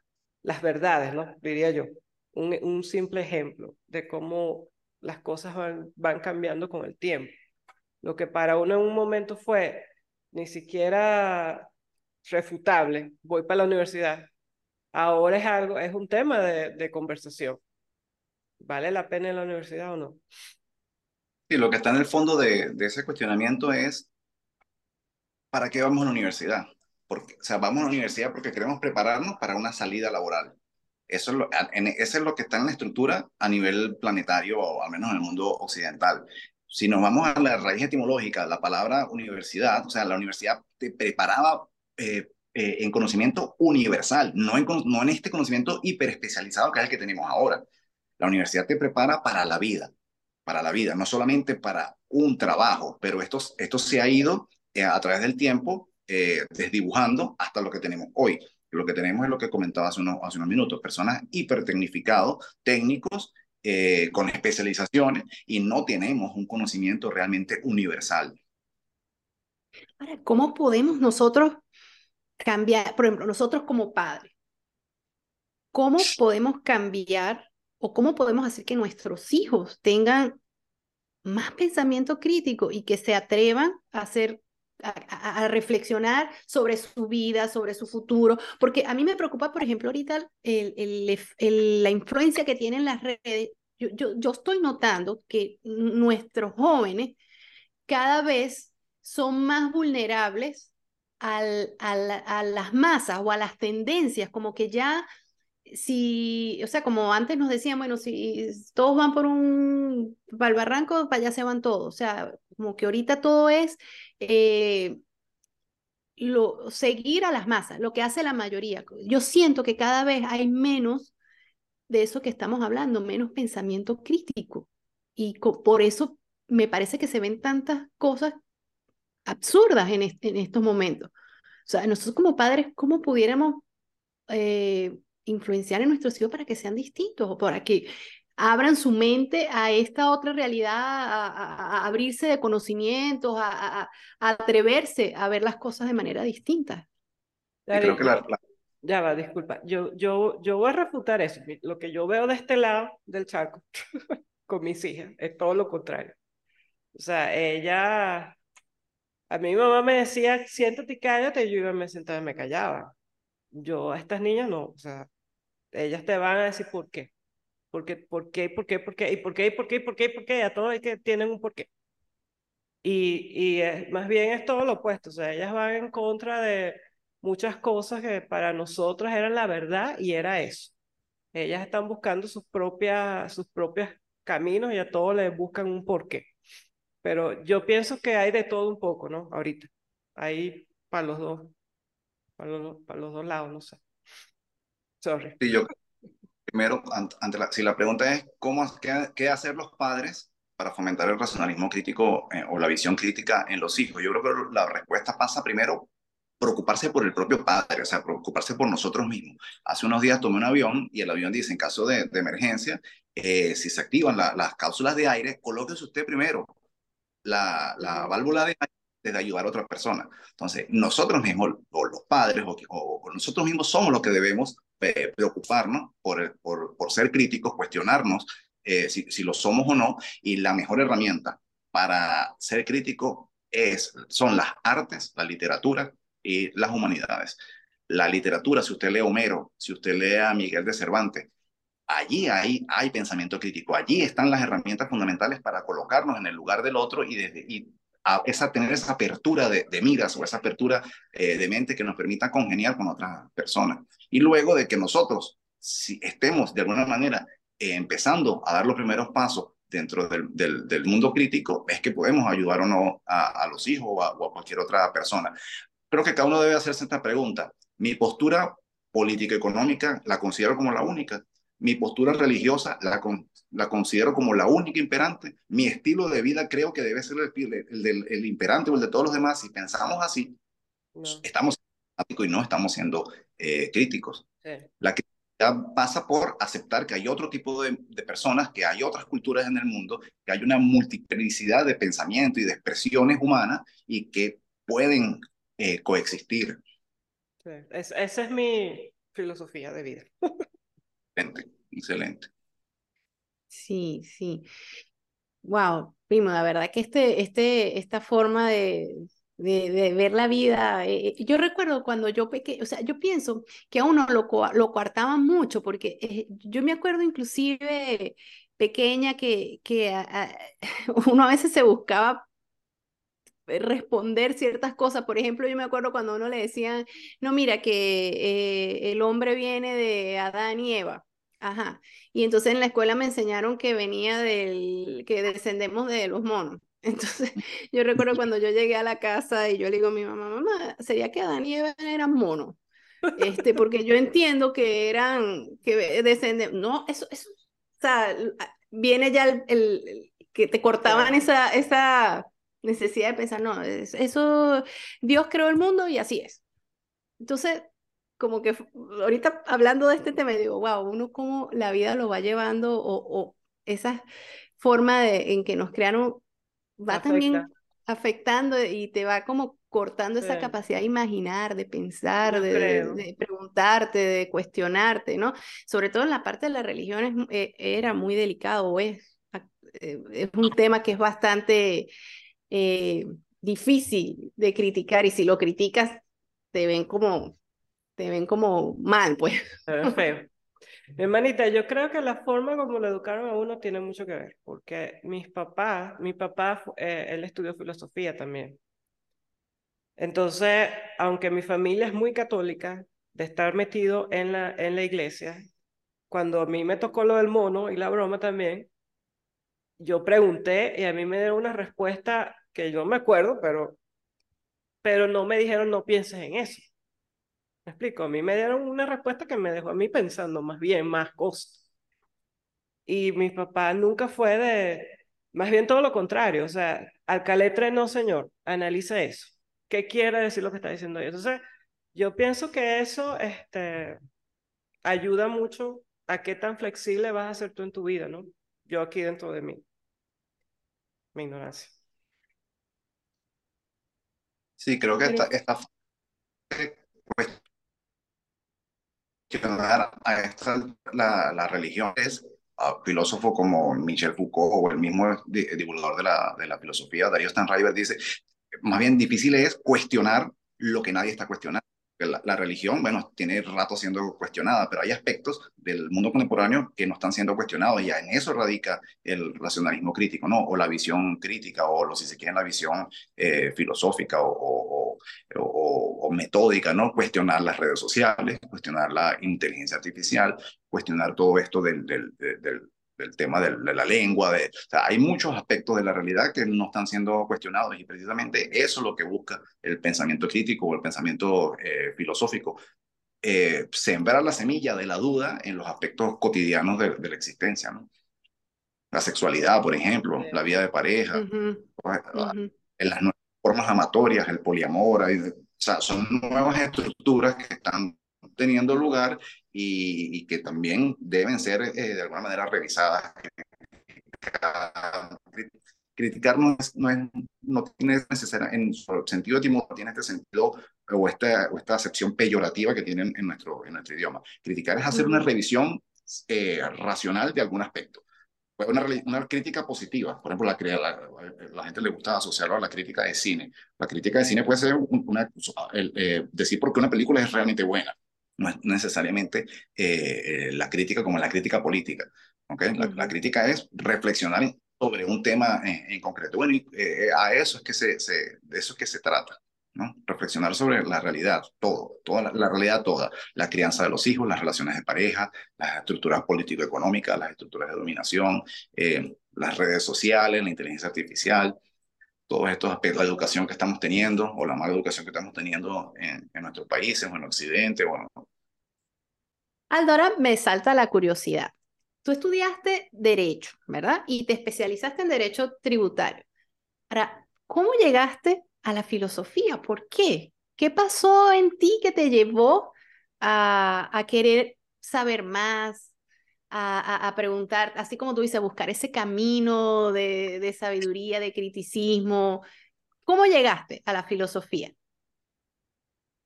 B: las verdades, ¿no? Diría yo. Un, un simple ejemplo de cómo las cosas van, van cambiando con el tiempo. Lo que para uno en un momento fue ni siquiera refutable, voy para la universidad, ahora es algo, es un tema de, de conversación. ¿Vale la pena en la universidad o no?
C: Sí, lo que está en el fondo de, de ese cuestionamiento es, ¿para qué vamos a la universidad? Porque, o sea, vamos a la universidad porque queremos prepararnos para una salida laboral. Eso es, lo, que está en la estructura a nivel planetario o al menos en el mundo occidental. Si nos vamos a la raíz etimológica, la palabra universidad, o sea, la universidad te preparaba eh, eh, en conocimiento universal, no en, este conocimiento hiperespecializado que es el que tenemos ahora. La universidad te prepara para la vida, para la vida, no solamente para un trabajo, pero esto, esto se ha ido eh, a través del tiempo desdibujando hasta lo que tenemos hoy. Lo que tenemos es lo que comentaba hace unos, hace unos minutos, personas hipertecnificados, técnicos, eh, con especializaciones y no tenemos un conocimiento realmente universal.
A: Ahora, ¿cómo podemos nosotros cambiar, por ejemplo, nosotros como padres, cómo podemos cambiar o cómo podemos hacer que nuestros hijos tengan más pensamiento crítico y que se atrevan a hacer a, reflexionar sobre su vida, sobre su futuro, porque a mí me preocupa, por ejemplo, ahorita la influencia que tienen las redes. Yo, yo, yo estoy notando que nuestros jóvenes cada vez son más vulnerables al, a las masas o a las tendencias, como que ya si, o sea, como antes nos decían, bueno, si todos van por un, para el barranco, para allá se van todos, o sea, como que ahorita todo es eh, lo, seguir a las masas, lo que hace la mayoría. Yo siento que cada vez hay menos de eso que estamos hablando, menos pensamiento crítico. Y por eso me parece que se ven tantas cosas absurdas en, en estos momentos. O sea, nosotros como padres, ¿cómo pudiéramos eh, influenciar en nuestros hijos para que sean distintos o para que abran su mente a esta otra realidad, a, abrirse de conocimientos, a, atreverse a ver las cosas de manera distinta.
C: creo que la,
B: Ya va, disculpa. Yo, yo, yo voy a refutar eso. Lo que yo veo de este lado del charco con mis hijas es todo lo contrario. O sea, ella, a mi mamá me decía, siéntate y cállate, y yo iba, me sentaba y me callaba. Yo a estas niñas no, o sea, ellas te van a decir por qué. Porque, ¿Por qué? ¿Por qué? ¿Por qué? ¿Y por qué? ¿Y por qué? ¿Y por qué? ¿Y por qué? A todos hay que tienen un porqué. Y, y es, más bien es todo lo opuesto. O sea, ellas van en contra de muchas cosas que para nosotros eran la verdad y era eso. Ellas están buscando sus propias, sus propios caminos y a todos les buscan un porqué. Pero yo pienso que hay de todo un poco, ¿no? Ahorita. Hay para los dos, para los, para los dos lados, no sé. Sorry.
C: Sí, yo primero, ante la, si la pregunta es cómo, qué, qué, hacer los padres para fomentar el racionalismo crítico eh, o la visión crítica en los hijos, yo creo que la respuesta pasa primero preocuparse por el propio padre, o sea, preocuparse por nosotros mismos. Hace unos días tomé un avión y el avión dice, en caso de, de emergencia, eh, si se activan las cápsulas de aire, colóquese usted primero la, la válvula de aire de ayudar a otra persona. Entonces, nosotros mismos, o los padres, o, o, nosotros mismos somos los que debemos eh, preocuparnos por, por, ser críticos, cuestionarnos eh, si, si lo somos o no, y la mejor herramienta para ser crítico es, son las artes, la literatura y las humanidades. La literatura, si usted lee Homero, si usted lee a Miguel de Cervantes, allí hay, hay pensamiento crítico, allí están las herramientas fundamentales para colocarnos en el lugar del otro y, desde, y esa, tener esa apertura de, miras o esa apertura eh, de mente que nos permita congeniar con otras personas. Y luego de que nosotros si estemos de alguna manera eh, empezando a dar los primeros pasos dentro del, del, mundo crítico, es que podemos ayudar o no a, los hijos o a, o a cualquier otra persona. Creo que cada uno debe hacerse esta pregunta. Mi postura política-económica la considero como la única mi postura religiosa la, la considero como la única imperante. Mi estilo de vida creo que debe ser el, el, el, imperante o el de todos los demás. Si pensamos así, estamos y no estamos siendo eh, críticos. La crítica pasa por aceptar que hay otro tipo de, de, personas, que hay otras culturas en el mundo, que hay una multiplicidad de pensamientos y de expresiones humanas y que pueden eh, coexistir.
B: esa es mi filosofía de vida.
C: Excelente, excelente.
A: Sí, sí. Wow, primo, la verdad que este, este, esta forma de, de, ver la vida, eh, eh, yo recuerdo cuando yo pequeño, o sea, yo pienso que a uno lo, lo coartaban mucho, porque eh, yo me acuerdo inclusive pequeña que, que uno a veces se buscaba responder ciertas cosas. Por ejemplo, yo me acuerdo cuando uno le decían, no, mira, que el hombre viene de Adán y Eva. Ajá. Y entonces en la escuela me enseñaron que venía del, que descendemos de los monos. Entonces yo recuerdo cuando yo llegué a la casa y yo le digo a mi mamá, mamá, ¿sería que Adán y Eva eran monos? Este, porque yo entiendo que eran, que descenden, no, eso, eso, o sea, viene ya el, el que te cortaban esa, esa necesidad de pensar, no, eso, Dios creó el mundo y así es. Entonces, como que ahorita hablando de este tema, digo, wow, uno cómo la vida lo va llevando o, esa forma de, en que nos crearon va también afectando y te va como cortando esa capacidad de imaginar, de pensar, de, preguntarte, de cuestionarte, ¿no? Sobre todo en la parte de la religión eh, era muy delicado es, eh, es un tema que es bastante eh, difícil de criticar y si lo criticas te ven como te ven como mal, pues.
B: feo. Hermanita, yo creo que la forma como lo educaron a uno tiene mucho que ver, porque mis papás, mi papá, eh, él estudió filosofía también. Entonces, aunque mi familia es muy católica, de estar metido en la, en la iglesia, cuando a mí me tocó lo del mono y la broma también, yo pregunté y a mí me dieron una respuesta que yo me acuerdo, pero, pero no me dijeron no pienses en eso. ¿Me explico? A mí me dieron una respuesta que me dejó a mí pensando más bien, más cosas. Y mi papá nunca fue de, más bien todo lo contrario, o sea, al caletre no, señor, analice eso. ¿Qué quiere decir lo que está diciendo ahí? Entonces, yo pienso que eso este, ayuda mucho a qué tan flexible vas a ser tú en tu vida, ¿no? Yo aquí dentro de mí. Mi ignorancia.
C: Sí, creo que esta a esta, la, la religión es a filósofos como Michel Foucault o el mismo divulgador de la, de la filosofía, Darío Stanriver, dice, más bien difícil es cuestionar lo que nadie está cuestionando. La, la, religión, bueno, tiene rato siendo cuestionada, pero hay aspectos del mundo contemporáneo que no están siendo cuestionados y en eso radica el racionalismo crítico, ¿no? O la visión crítica, o lo, si se quiere, la visión eh, filosófica o, o, o, metódica, ¿no? Cuestionar las redes sociales, cuestionar la inteligencia artificial, cuestionar todo esto del del tema de, la lengua, de, o sea, hay muchos aspectos de la realidad que no están siendo cuestionados y precisamente eso es lo que busca el pensamiento crítico o el pensamiento eh, filosófico, eh, sembrar la semilla de la duda en los aspectos cotidianos de, la existencia, ¿no? La sexualidad, por ejemplo, la vida de pareja, en las nuevas formas amatorias, el poliamor, o sea, son nuevas estructuras que están teniendo lugar y, que también deben ser eh, de alguna manera revisadas. Criticar no, es, no, es, no tiene necesaria, en su sentido no tiene este sentido o esta, o esta acepción peyorativa que tienen en nuestro, en nuestro idioma. Criticar es hacer una revisión eh, racional de algún aspecto. una, una crítica positiva. Por ejemplo, la, la, la, gente le gusta asociarlo a la crítica de cine. La crítica de cine puede ser una, el, eh, decir por qué una película es realmente buena. No es necesariamente eh, la crítica como la crítica política. ¿okay? La, crítica es reflexionar sobre un tema en, concreto. Bueno, y, a eso es que se, se, de eso es que se trata. ¿no? Reflexionar sobre la realidad, todo, toda la, realidad toda, la crianza de los hijos, las relaciones de pareja, las estructuras político-económicas, las estructuras de dominación, eh, las redes sociales, la inteligencia artificial, todos estos aspectos, la educación que estamos teniendo o la mala educación que estamos teniendo en, en nuestros países o en Occidente. Bueno.
A: Aldora, me salta la curiosidad. Tú estudiaste Derecho, ¿verdad? Y te especializaste en Derecho Tributario. Ahora, ¿cómo llegaste a la filosofía. ¿Por qué? ¿Qué pasó en ti que te llevó a, a querer saber más, a, preguntar, así como tú dices, buscar ese camino de, sabiduría, de criticismo? ¿Cómo llegaste a la filosofía?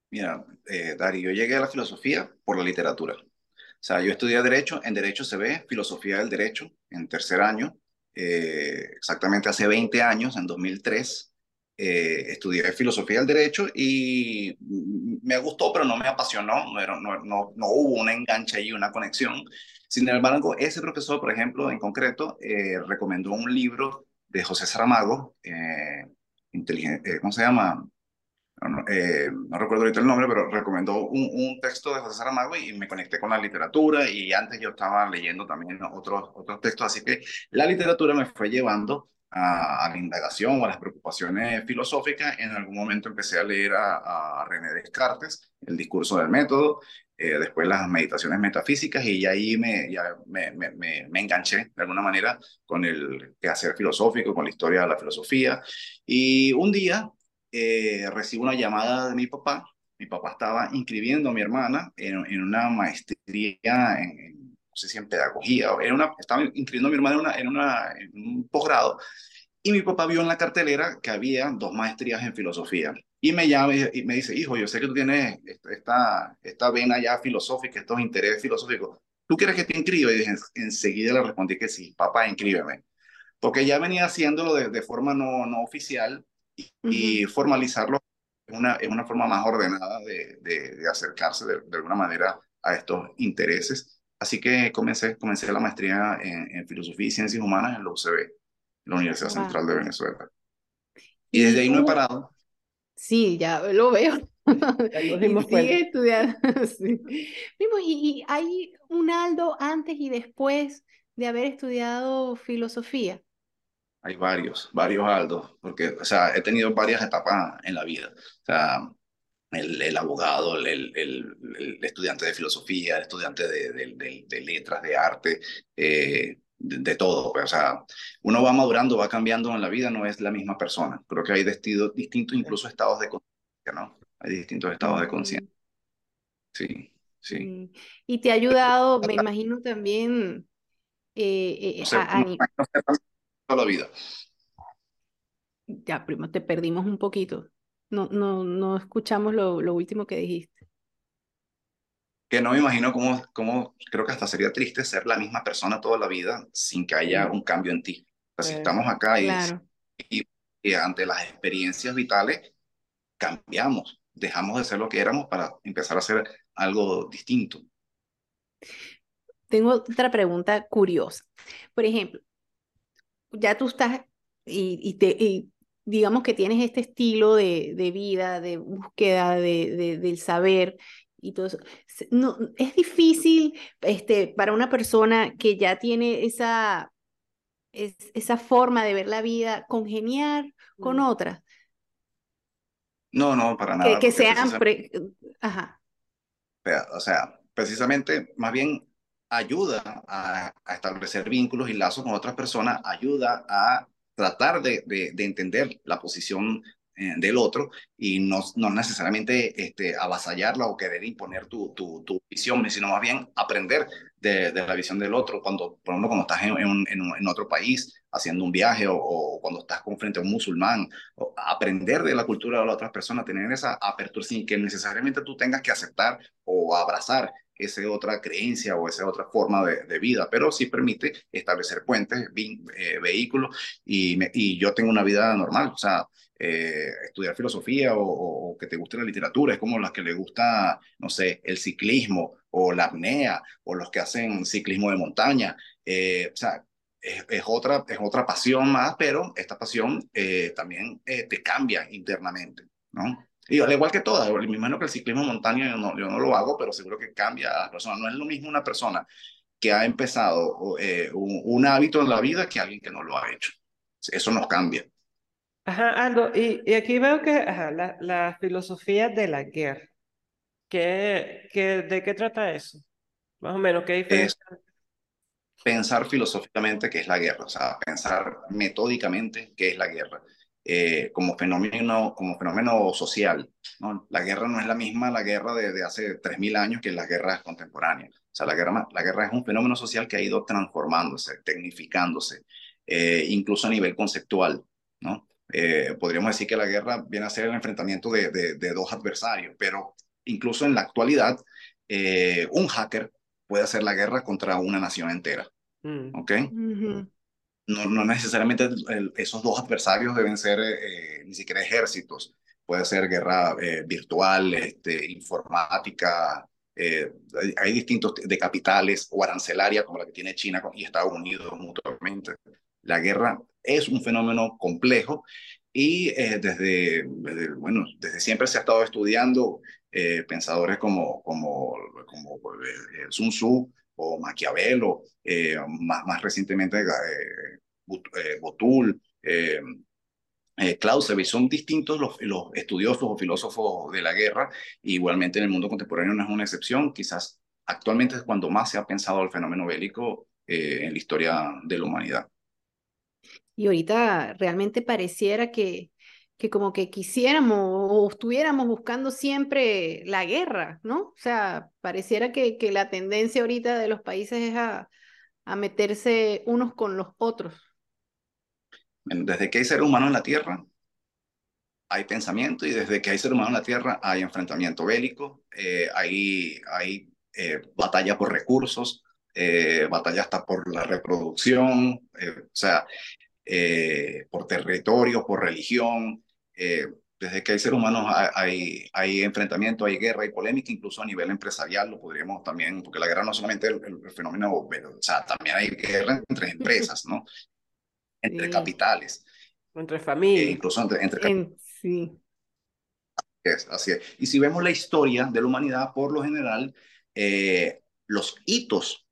C: Mira, eh, Dari, yo llegué a la filosofía por la literatura. O sea, yo estudié Derecho, en Derecho se ve Filosofía del Derecho, en tercer año, eh, exactamente hace 20 años, en 2003, eh, estudié filosofía del derecho y me gustó, pero no me apasionó, no, no, no, no hubo una engancha y una conexión. Sin embargo, ese profesor, por ejemplo, en concreto, eh, recomendó un libro de José Saramago, eh, inteligente, ¿cómo se llama? No, no, recuerdo ahorita el nombre, pero recomendó un, un, texto de José Saramago y me conecté con la literatura y antes yo estaba leyendo también otros, otros textos, así que la literatura me fue llevando a, la indagación o a las preocupaciones filosóficas, en algún momento empecé a leer a, René Descartes, el discurso del método, eh, después las meditaciones metafísicas y ahí me, ya me, me, me, enganché de alguna manera con el quehacer filosófico, con la historia de la filosofía. Y un día eh, recibo una llamada de mi papá. Mi papá estaba inscribiendo a mi hermana en, en una maestría en no sé si en pedagogía, era una, estaba inscribiendo a mi hermana en, una, en, una, en un posgrado, y mi papá vio en la cartelera que había dos maestrías en filosofía. Y me llama y me dice, hijo, yo sé que tú tienes esta, esta vena ya filosófica, estos intereses filosóficos. ¿Tú quieres que te inscriba? Y dije, enseguida le respondí que sí, papá, inscríbeme. Porque ya venía haciéndolo de, de forma no, no oficial y, formalizarlo es una, es una forma más ordenada de, de, de acercarse de, alguna manera a estos intereses. Así que comencé, comencé la maestría en, Filosofía y Ciencias Humanas en la UCB, la Universidad Central de Venezuela. Y desde ahí no he parado.
A: Sí, ya lo veo. y sigue estudiando. sí. ¿y, hay un Aldo antes y después de haber estudiado filosofía?
C: Hay varios, varios Aldos, porque, o sea, he tenido varias etapas en la vida. O sea, el, abogado, el, el, estudiante de filosofía, el estudiante de, de letras, de arte, eh, de, todo. Pues, o sea, uno va madurando, va cambiando en la vida, no es la misma persona. Creo que hay distintos, distintos incluso estados de conciencia, ¿no? Hay distintos estados de conciencia. Sí, sí.
A: Y te ha ayudado, me imagino también, eh, eh a,
C: toda la vida.
A: Ya, primo, te perdimos un poquito. No, no, no escuchamos lo, lo último que dijiste.
C: Que no me imagino cómo, cómo, creo que hasta sería triste ser la misma persona toda la vida sin que haya un cambio en ti. Si estamos acá y, y, ante las experiencias vitales, cambiamos, dejamos de ser lo que éramos para empezar a hacer algo distinto.
A: Tengo otra pregunta curiosa. Por ejemplo, ya tú estás y, y, te, y digamos que tienes este estilo de, de vida, de búsqueda de, del saber y todo eso. No, es difícil este, para una persona que ya tiene esa, es, esa forma de ver la vida congeniar con mm. otras.
C: No, no, para nada.
A: Que, sean... Ajá.
C: O sea, precisamente, más bien ayuda a, a, establecer vínculos y lazos con otras personas, ayuda a tratar de, de, entender la posición eh, del otro y no, no necesariamente este, avasallarla o querer imponer tu, tu, tu visión, sino más bien aprender de, la visión del otro. Cuando, por ejemplo, cuando estás en, en, en otro país haciendo un viaje o, cuando estás frente a un musulmán, aprender de la cultura de las otras personas, tener esa apertura sin que necesariamente tú tengas que aceptar o abrazar esa otra creencia o esa otra forma de, vida, pero sí permite establecer puentes, eh, vehículos y, y yo tengo una vida normal, o sea, eh, estudiar filosofía o, que te guste la literatura, es como las que le gusta, no sé, el ciclismo o la apnea o los que hacen ciclismo de montaña. Eh, o sea, es, otra, es otra pasión más, pero esta pasión eh, también te cambia internamente, ¿no? Y al igual que todas, me imagino que el ciclismo de montaña yo no, yo no lo hago, pero seguro que cambia a las personas. No es lo mismo una persona que ha empezado un, un hábito en la vida que alguien que no lo ha hecho. Eso nos cambia.
B: Ajá, Aldo, y, y aquí veo que ajá, la, la filosofía de la guerra, ¿qué, qué, ¿de qué trata eso? Más o menos, ¿qué
C: diferencia? Es pensar filosóficamente qué es la guerra, o sea, pensar metódicamente qué es la guerra. Eh, como, fenómeno, como fenómeno social. ¿no? La guerra no es la misma la guerra de, de hace 3.000 años que las guerras contemporáneas. O sea, la guerra, la guerra es un fenómeno social que ha ido transformándose, tecnificándose, eh, incluso a nivel conceptual. ¿no? Eh, podríamos decir que la guerra viene a ser el enfrentamiento de, de, dos adversarios, pero incluso en la actualidad, eh, un hacker puede hacer la guerra contra una nación entera. Mm. ¿Ok? No, necesariamente esos dos adversarios deben ser eh, ni siquiera ejércitos. Puede ser guerra virtual, este, informática, hay, hay, distintos de capitales o arancelaria como la que tiene China y Estados Unidos mutuamente. La guerra es un fenómeno complejo y eh, desde, bueno, desde siempre se ha estado estudiando eh, pensadores como, como, como eh, Sun Tzu Maquiavelo, más, más recientemente Botul, Clausewitz, son distintos los, los estudiosos o filósofos de la guerra, igualmente en el mundo contemporáneo no es una excepción, quizás actualmente es cuando más se ha pensado el fenómeno bélico en la historia de la humanidad.
A: Y ahorita realmente pareciera que, que como que quisiéramos o estuviéramos buscando siempre la guerra, ¿no? O sea, pareciera que, que la tendencia ahorita de los países es a, a meterse unos con los otros.
C: Desde que hay ser humano en la Tierra, hay pensamiento y desde que hay ser humano en la Tierra hay enfrentamiento bélico, eh, hay, hay eh, batalla por recursos, eh, batalla hasta por la reproducción, o sea, eh, por territorio, por religión. Eh, desde que hay seres humanos hay, hay enfrentamiento, hay guerra, hay polémica, incluso a nivel empresarial lo podríamos también, porque la guerra no solamente es el, fenómeno, o sea, también hay guerra entre empresas, ¿no? Entre capitales.
B: Entre familias.
C: Eh, incluso entre, entre Sí. Es, así es. Y si vemos la historia de la humanidad, por lo general, los hitos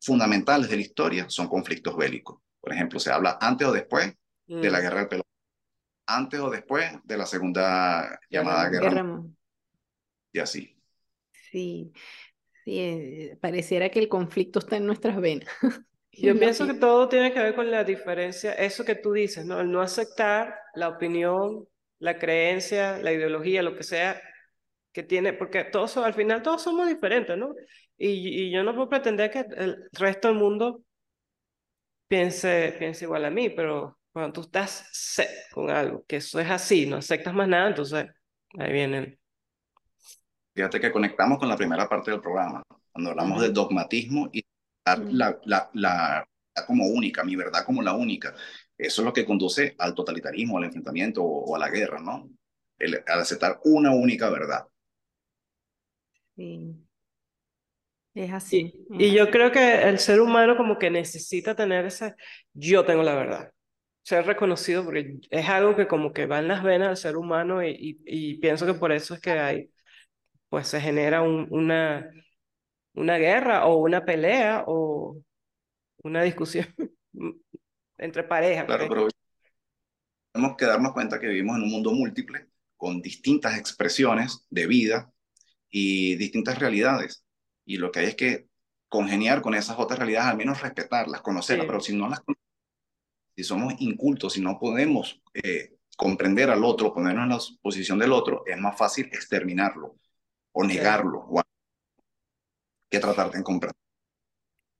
C: fundamentales de la historia son conflictos bélicos. Por ejemplo, se habla antes o después de la mm. guerra del pelotón, antes o después de la segunda llamada guerra. Y así.
A: Sí, sí, eh, pareciera que el conflicto está en nuestras venas.
B: Yo pienso que todo tiene que ver con la diferencia, eso que tú dices, ¿no? El no aceptar la opinión, la creencia, la ideología, lo que sea que tiene, porque todos al final todos somos diferentes, ¿no? Y, y yo no puedo pretender que el resto del mundo piense, piense igual a mí, pero cuando tú estás set con algo, que eso es así, no aceptas más nada, entonces ahí vienen.
C: Fíjate que conectamos con la primera parte del programa, cuando hablamos de dogmatismo y la, la, la, como única, mi verdad como la única. Eso es lo que conduce al totalitarismo, al enfrentamiento o, a la guerra, ¿no? El, al aceptar una única verdad.
A: Sí. Es así.
B: Y, yo creo que el ser humano como que necesita tener ese, yo tengo la verdad, ser reconocido, porque es algo que como que va en las venas del ser humano y, y, pienso que por eso es que hay, pues se genera un, una, una guerra o una pelea o una discusión entre parejas.
C: Claro, pero tenemos que darnos cuenta que vivimos en un mundo múltiple con distintas expresiones de vida y distintas realidades y lo que hay es que congeniar con esas otras realidades, al menos respetarlas, conocerlas, pero si no las si somos incultos, si no podemos eh, comprender al otro, ponernos en la posición del otro, es más fácil exterminarlo o negarlo que tratar de comprender.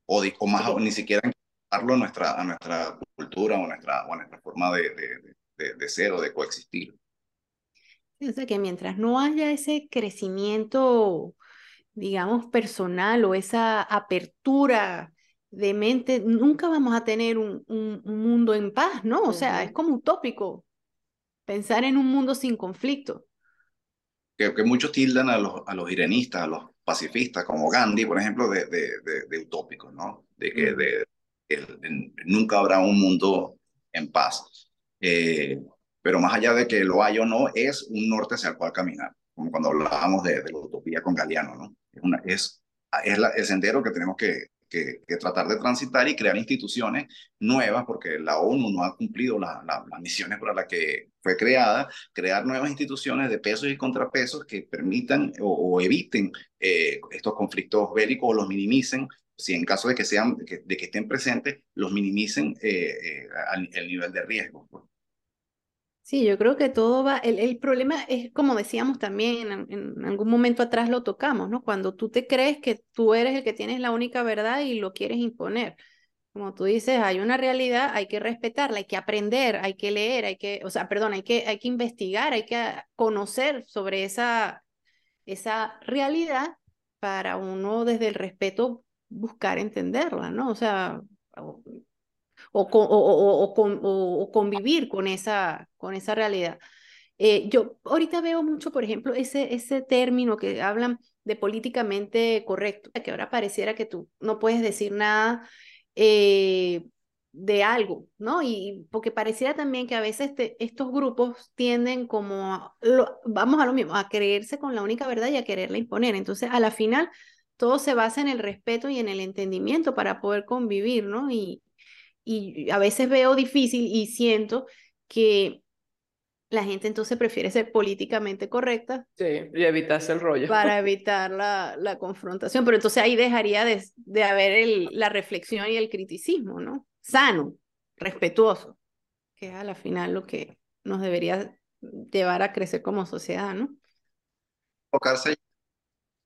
C: O, o más ni siquiera darlo a nuestra, a nuestra cultura o a nuestra, o nuestra forma de, de, de, de ser o de coexistir.
A: O sea que mientras no haya ese crecimiento digamos, personal o esa apertura de mente, nunca vamos a tener un, un, mundo en paz, ¿no? O sea, es como utópico pensar en un mundo sin conflicto.
C: Que, que muchos tildan a los, a los irenistas, a los pacifistas, como Gandhi, por ejemplo, de, de, de, utópicos, ¿no? De que de, nunca habrá un mundo en paz. Eh, pero más allá de que lo haya o no, es un norte hacia el cual caminar, como cuando hablábamos de, la utopía con Galeano, ¿no? Es, una, es, es la, el sendero que tenemos que, que, tratar de transitar y crear instituciones nuevas, porque la ONU no ha cumplido las misiones para las que fue creada, crear nuevas instituciones de pesos y contrapesos que permitan o, eviten eh, estos conflictos bélicos o los minimicen, si en caso de que, sean, de que, estén presentes, los minimicen eh, eh, el nivel de riesgo.
A: Sí, yo creo que todo va, el, el problema es, como decíamos también, en, en, algún momento atrás lo tocamos, ¿no? Cuando tú te crees que tú eres el que tienes la única verdad y lo quieres imponer. Como tú dices, hay una realidad, hay que respetarla, hay que aprender, hay que leer, hay que, o sea, perdón, hay que, hay que investigar, hay que conocer sobre esa, esa realidad para uno desde el respeto buscar entenderla, ¿no? O sea, o, o, o, convivir con esa, con esa realidad. Eh, yo ahorita veo mucho, por ejemplo, ese, ese término que hablan de políticamente correcto, que ahora pareciera que tú no puedes decir nada eh, de algo, ¿no? Y porque pareciera también que a veces estos grupos tienden como, vamos a lo mismo, a creerse con la única verdad y a quererla imponer. Entonces, a la final, todo se basa en el respeto y en el entendimiento para poder convivir, ¿no? Y, y a veces veo difícil y siento que la gente entonces prefiere ser políticamente correcta.
B: Sí, y evitarse el rollo.
A: Para evitar la, la confrontación. Pero entonces ahí dejaría de, de haber el, la reflexión y el criticismo, ¿no? Sano, respetuoso, que es a la final lo que nos debería llevar a crecer como sociedad, ¿no?
C: Tocarse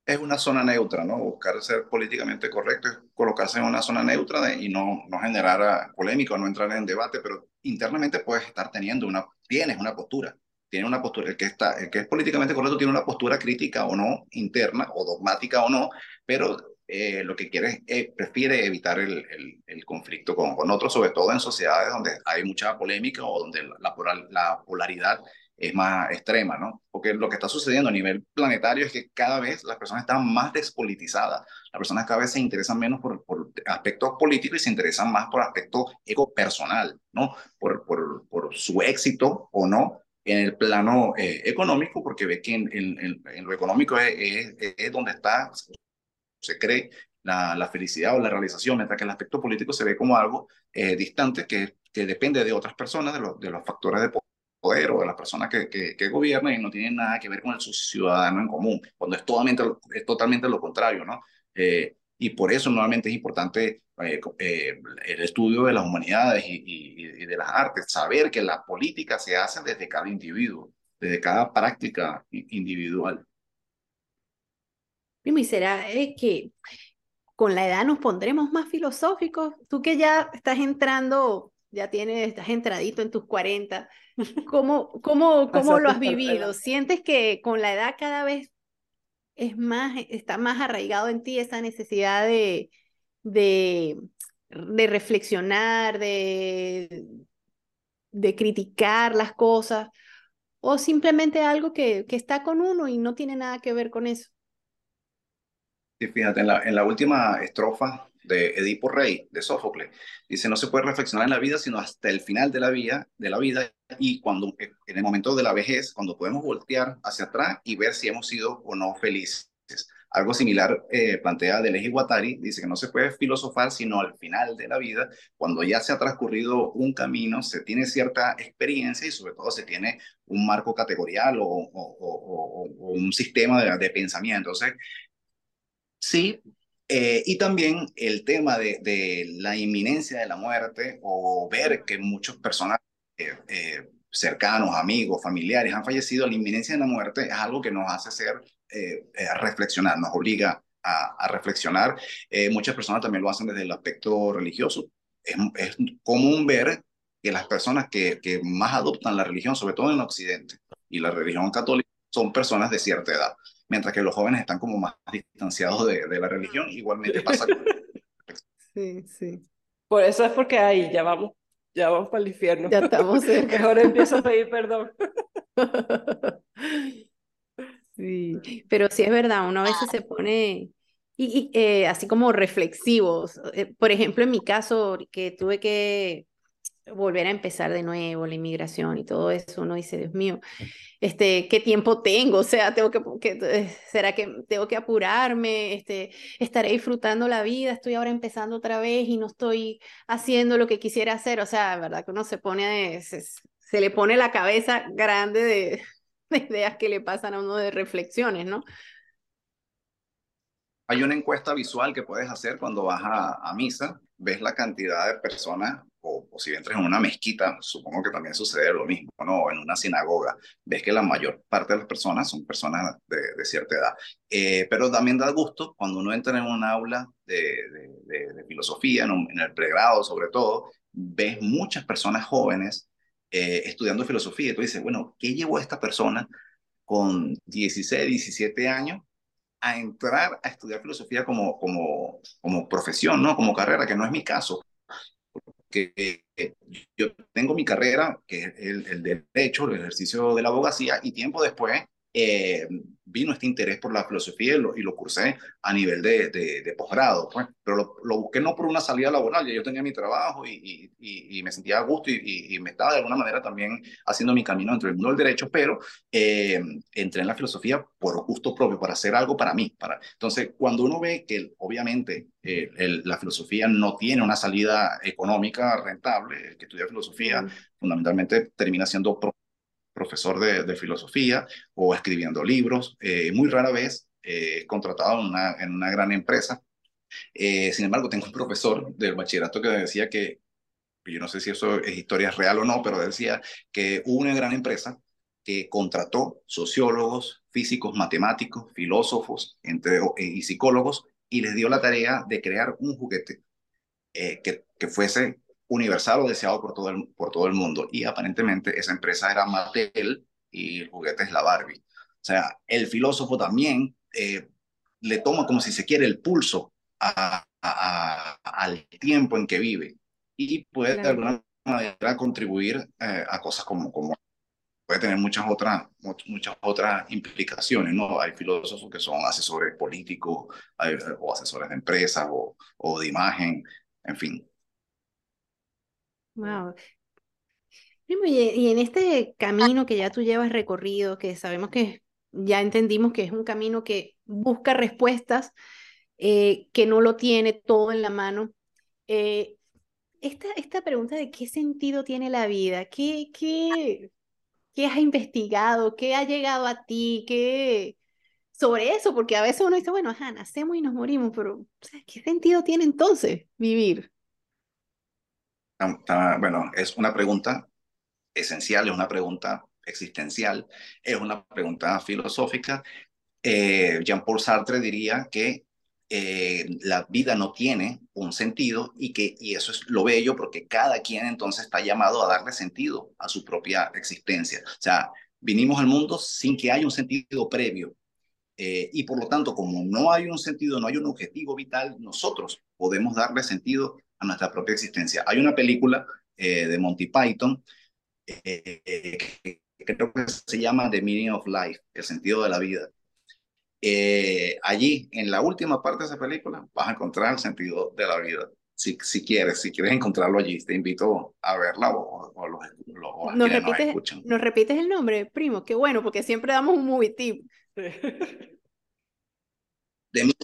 C: es una zona neutra, ¿no? Buscar ser políticamente correcto es colocarse en una zona neutra y no, no generar polémica o no entrar en debate, pero internamente puedes estar teniendo una, tienes una postura, tiene una postura, el que, está, el que es políticamente correcto tiene una postura crítica o no, interna o dogmática o no, pero eh, lo que quiere es, prefiere evitar el, el, conflicto con, con, otros, sobre todo en sociedades donde hay mucha polémica o donde la, la polaridad es más extrema, ¿no? Porque lo que está sucediendo a nivel planetario es que cada vez las personas están más despolitizadas. Las personas cada vez se interesan menos por, por aspectos políticos y se interesan más por aspectos ego personal, ¿no? Por, por, por su éxito o no en el plano eh, económico, porque ve que en, en, lo económico es, es, donde está, se cree la, la, felicidad o la realización, mientras que el aspecto político se ve como algo eh, distante que, que depende de otras personas, de, los de los factores de poder o de las personas que, que, gobiernan y no tienen nada que ver con el ciudadano en común, cuando es totalmente, es totalmente lo contrario, ¿no? Eh, y por eso nuevamente es importante eh, eh, el estudio de las humanidades y, y, de las artes, saber que la política se hace desde cada individuo, desde cada práctica individual.
A: ¿Y será que con la edad nos pondremos más filosóficos? Tú que ya estás entrando ya tienes, estás entradito en tus 40. ¿Cómo, cómo, cómo lo has vivido? ¿Sientes que con la edad cada vez es más, está más arraigado en ti esa necesidad de, de, de reflexionar, de, de criticar las cosas? ¿O simplemente algo que, que está con uno y no tiene nada que ver con eso?
C: Sí, fíjate, en la, en la última estrofa de Edipo Rey, de Sófocles. Dice, no se puede reflexionar en la vida sino hasta el final de la vida, de la vida y cuando en el momento de la vejez, cuando podemos voltear hacia atrás y ver si hemos sido o no felices. Algo similar eh, plantea Deleuze Guattari, dice que no se puede filosofar sino al final de la vida, cuando ya se ha transcurrido un camino, se tiene cierta experiencia y sobre todo se tiene un marco categorial o, o un sistema de, de pensamiento. Entonces, sí, eh, y también el tema de, de, la inminencia de la muerte o ver que muchas personas eh, eh, cercanos, amigos, familiares han fallecido, la inminencia de la muerte es algo que nos hace ser, reflexionar, nos obliga a, a reflexionar. muchas personas también lo hacen desde el aspecto religioso. Es, es común ver que las personas que, que más adoptan la religión, sobre todo en Occidente, y la religión católica, son personas de cierta edad mientras que los jóvenes están como más distanciados de, de la religión, igualmente pasa con...
A: Sí, sí.
B: Por eso es porque ahí ya vamos, ya vamos para el infierno.
A: Ya estamos
B: Mejor empiezo a pedir perdón.
A: Sí, pero sí es verdad, uno a veces se pone y, eh, así como reflexivos. Eh, por ejemplo, en mi caso, que tuve que volver a empezar de nuevo la inmigración y todo eso, uno dice, Dios mío, este, ¿qué tiempo tengo? O sea, tengo que, eh, ¿será que tengo que apurarme? Este, estaré disfrutando la vida, estoy ahora empezando otra vez y no estoy haciendo lo que quisiera hacer. O sea, verdad que uno se pone, se, se le pone la cabeza grande de, de ideas que le pasan a uno de reflexiones, ¿no?
C: Hay una encuesta visual que puedes hacer cuando vas a, a misa, ves la cantidad de personas, o, o, si entras en una mezquita, supongo que también sucede lo mismo, ¿no? En una sinagoga, ves que la mayor parte de las personas son personas de, de cierta edad. Eh, pero también da gusto cuando uno entra en un aula de, de, de filosofía, en, un, en, el pregrado sobre todo, ves muchas personas jóvenes eh, estudiando filosofía. Y tú dices, bueno, ¿qué llevó a esta persona con 16, 17 años a entrar a estudiar filosofía como, como, como profesión, ¿no? Como carrera, que no es mi caso. Porque eh, yo tengo mi carrera, que es el, el derecho, el ejercicio de la abogacía, y tiempo después eh, vino este interés por la filosofía y lo, y lo cursé a nivel de, de, de posgrado, pues. pero lo, lo, busqué no por una salida laboral, ya yo tenía mi trabajo y, y, y me sentía a gusto y, me estaba de alguna manera también haciendo mi camino dentro del mundo del derecho, pero eh, entré en la filosofía por gusto propio, para hacer algo para mí. Para... Entonces, cuando uno ve que obviamente eh, el, la filosofía no tiene una salida económica rentable, el que estudia filosofía mm. fundamentalmente termina siendo profesor de, filosofía o escribiendo libros. Eh, muy rara vez eh, contratado en una, gran empresa. Eh, sin embargo, tengo un profesor del bachillerato que decía que, yo no sé si eso es historia real o no, pero decía que hubo una gran empresa que contrató sociólogos, físicos, matemáticos, filósofos entre, y psicólogos y les dio la tarea de crear un juguete que fuese universal o deseado por todo, el, por todo el mundo. Y aparentemente esa empresa era Mattel y el juguete es la Barbie. O sea, el filósofo también eh, le toma como si se quiere el pulso a, a, a, al tiempo en que vive y puede claro. de alguna manera contribuir eh, a cosas como, como puede tener muchas otras, muchas otras implicaciones, ¿no? Hay filósofos que son asesores políticos hay, o asesores de empresas o, o de imagen, en fin.
A: Wow. Y en este camino que ya tú llevas recorrido, que sabemos que ya entendimos que es un camino que busca respuestas, eh, que no lo tiene todo en la mano. Eh, esta, esta pregunta de qué sentido tiene la vida, qué, qué, qué has investigado, qué ha llegado a ti, qué sobre eso, porque a veces uno dice, bueno, ajá, nacemos y nos morimos, pero ¿qué sentido tiene entonces vivir?
C: Bueno, es una pregunta esencial, es una pregunta existencial, es una pregunta filosófica. Eh, Jean-Paul Sartre diría que eh, la vida no tiene un sentido y que y eso es lo bello porque cada quien entonces está llamado a darle sentido a su propia existencia. O sea, vinimos al mundo sin que haya un sentido previo. Eh, y por lo tanto, como no hay un sentido, no hay un objetivo vital, nosotros podemos darle sentido a nuestra propia existencia. Hay una película eh, de Monty Python eh, que creo que se llama The Meaning of Life, el sentido de la vida. Eh, allí, en la última parte de esa película, vas a encontrar el sentido de la vida. Si, si quieres, si quieres encontrarlo allí, te invito a verla o, o los, los o
A: ¿Nos, repites, nos, ¿Nos repites el nombre, primo? Qué bueno, porque siempre damos un movie tip.
C: The,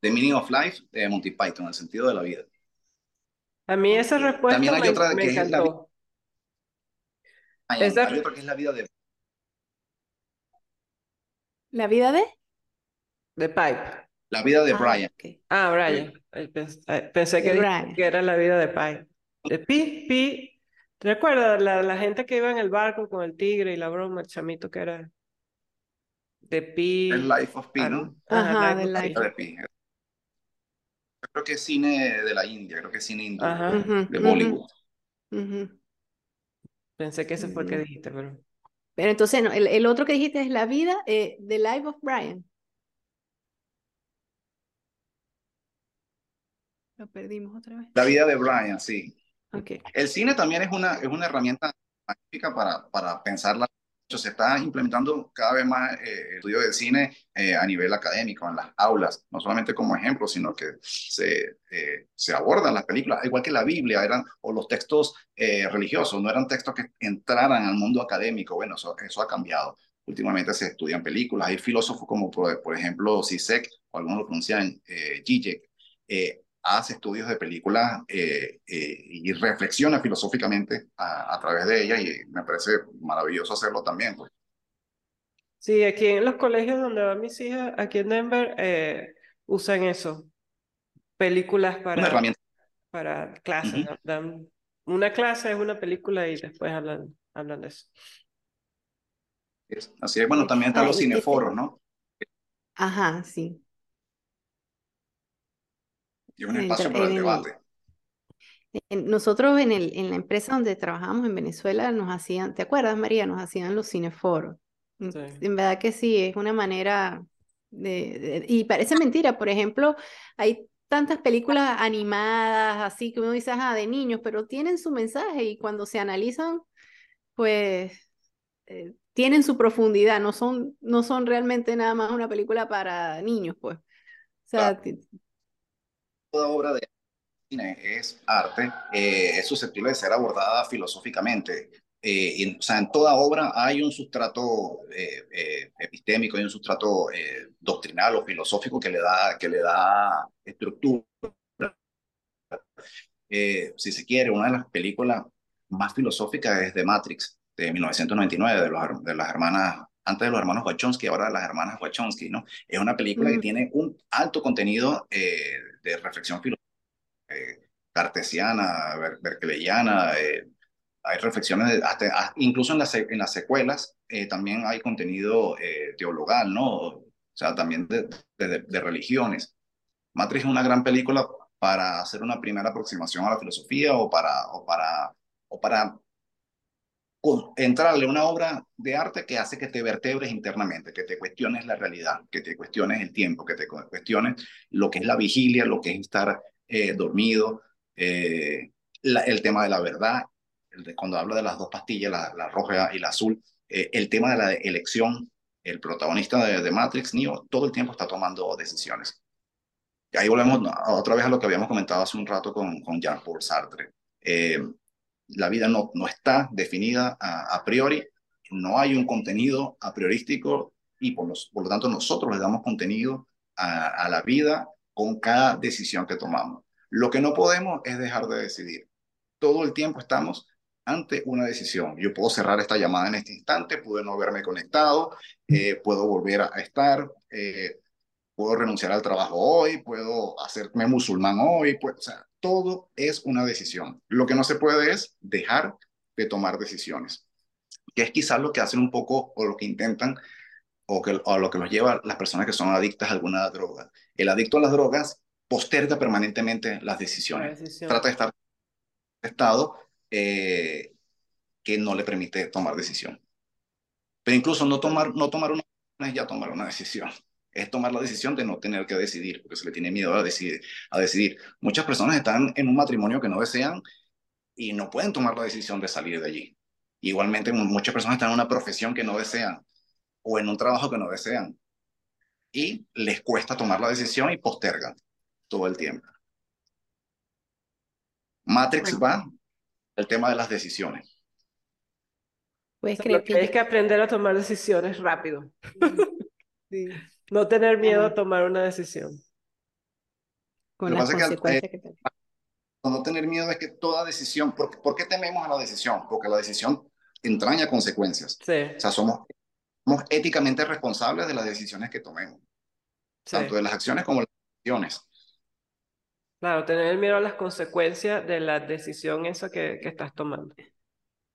C: The Meaning of Life de Monty Python, el sentido de la vida.
B: A mí esa respuesta
C: También hay
B: me,
C: otra
B: me
C: que es la,
B: encantó.
C: hay,
B: Esa-
C: hay otra que es la vida de
A: ¿La vida de?
B: De Pipe.
C: la vida de
A: Ah,
C: Brian.
B: Ah, Brian. Pensé que,
A: Brian.
B: era la vida de Pipe. De Pi, Pi. ¿Te recuerdas la, la gente que iba en el barco con el tigre y la broma, el chamito que era de Pi?
C: El Life of Pi,
B: ah,
C: ¿no?
A: Ajá,
B: Life of
A: Life
B: Pi
C: creo que es cine de la India, creo que es cine
A: indio,
C: de, Bollywood.
B: Pensé que eso fue lo que
A: mm.
B: dijiste, pero...
A: Pero entonces, no, el, el, otro que dijiste es La vida, eh, The Life of Brian. Lo perdimos otra vez.
C: La vida de Brian, sí. El cine también es una, es una herramienta magnífica para, para pensar la se está implementando cada vez más eh, estudio de cine eh, a nivel académico, en las aulas, no solamente como ejemplo, sino que se, eh, abordan las películas, igual que la Biblia, eran, o los textos eh, religiosos, no eran textos que entraran al mundo académico, bueno, eso, ha cambiado. Últimamente se estudian películas, hay filósofos como por, por ejemplo Zizek, o algunos lo pronuncian Zizek, hace estudios de películas eh, eh, y reflexiona filosóficamente a, a, través de ellas y me parece maravilloso hacerlo también. Pues.
B: Sí, aquí en los colegios donde van mis hijas, aquí en Denver, eh, usan eso, películas para,
C: Una herramienta.
B: para clases.
C: Ujú.
B: ¿no? Dan una clase es una película y después hablan, hablan de eso.
C: Así es, bueno, también están
A: Ah,
C: los cineforos, ¿no?
A: Ajá, sí.
C: Y es un espacio para el debate.
A: Nosotros en el, en la empresa donde trabajamos en Venezuela nos hacían, ¿te acuerdas, María? Nos hacían los cineforos. En-
B: Sí.
A: En verdad que sí, es una manera de, de- y parece mentira, por ejemplo, hay tantas películas animadas así que uno dice, ajá, de niños, pero tienen su mensaje y cuando se analizan, pues eh, tienen su profundidad, no son, no son realmente nada más una película para niños, pues. O sea,
C: Toda obra de cine es arte, eh, es susceptible de ser abordada filosóficamente. Eh, y, o sea, en toda obra hay un sustrato eh, eh, epistémico, hay un sustrato eh, doctrinal o filosófico que le da, que le da estructura. Eh, si se quiere, una de las películas más filosóficas es de Matrix, de 1999, de, los, de las hermanas, antes de los hermanos Wachowski, ahora de las hermanas Wachowski, ¿no? Es una película que
A: Mm.
C: tiene un alto contenido eh, de reflexión filosófica eh, cartesiana, ber- berkeleyana, eh, hay reflexiones, hasta, ah, incluso en las, en las secuelas eh, también hay contenido teologal, ¿no? O sea, también de, de- de religiones. Matrix es una gran película para hacer una primera aproximación a la filosofía o para, o para, o para entrarle a una obra de arte que hace que te vertebres internamente, que te cuestiones la realidad, que te cuestiones el tiempo, que te cu- cuestiones lo que es la vigilia, lo que es estar eh, dormido, eh, la- el tema de la verdad, de- cuando hablo de las dos pastillas, la, la roja y la azul, eh, el tema de la elección, el protagonista de, de Matrix, Neo, todo el tiempo está tomando decisiones. Y ahí volvemos otra vez a lo que habíamos comentado hace un rato con, con Jean-Paul Sartre. La vida no, no está definida a, priori, no hay un contenido a priorístico y por, los, por lo tanto nosotros le damos contenido a, la vida con cada decisión que tomamos. Lo que no podemos es dejar de decidir. Todo el tiempo estamos ante una decisión. Yo puedo cerrar esta llamada en este instante, puedo no haberme conectado, eh, puedo volver a estar, eh, puedo renunciar al trabajo hoy, puedo hacerme musulmán hoy, pues, o sea, todo es una decisión. Lo que no se puede es dejar de tomar decisiones, que es quizás lo que hacen un poco o lo que intentan o, que, o lo que los lleva las personas que son adictas a alguna droga. El adicto a las drogas posterga permanentemente las
B: La
C: decisiones,
B: decisión.
C: trata de estar en un estado eh, que no le permite tomar decisión. Pero incluso no tomar, no tomar una es ya tomar una decisión. Es tomar la decisión de no tener que decidir, porque se le tiene miedo a decidir, a decidir. Muchas personas están en un matrimonio que no desean y no pueden tomar la decisión de salir de allí. Igualmente, mu- muchas personas están en una profesión que no desean o en un trabajo que no desean y les cuesta tomar la decisión y postergan todo el tiempo. Matrix
A: Bueno.
C: va el tema de las decisiones.
A: puedes
B: O sea,
A: creer
B: lo
A: que
B: que hay
A: yo-
B: que aprender a tomar decisiones rápido.
A: Sí,
B: No tener miedo a tomar una decisión.
A: con las
C: que,
A: consecuencias que te-
C: no tener miedo es que toda decisión, ¿por, ¿por qué tememos a la decisión? Porque la decisión entraña consecuencias.
B: Sí,
C: O sea, somos, somos éticamente responsables de las decisiones que tomemos,
B: sí.
C: tanto de las acciones como de las acciones.
B: Claro, tener miedo a las consecuencias de la decisión esa que, que estás tomando.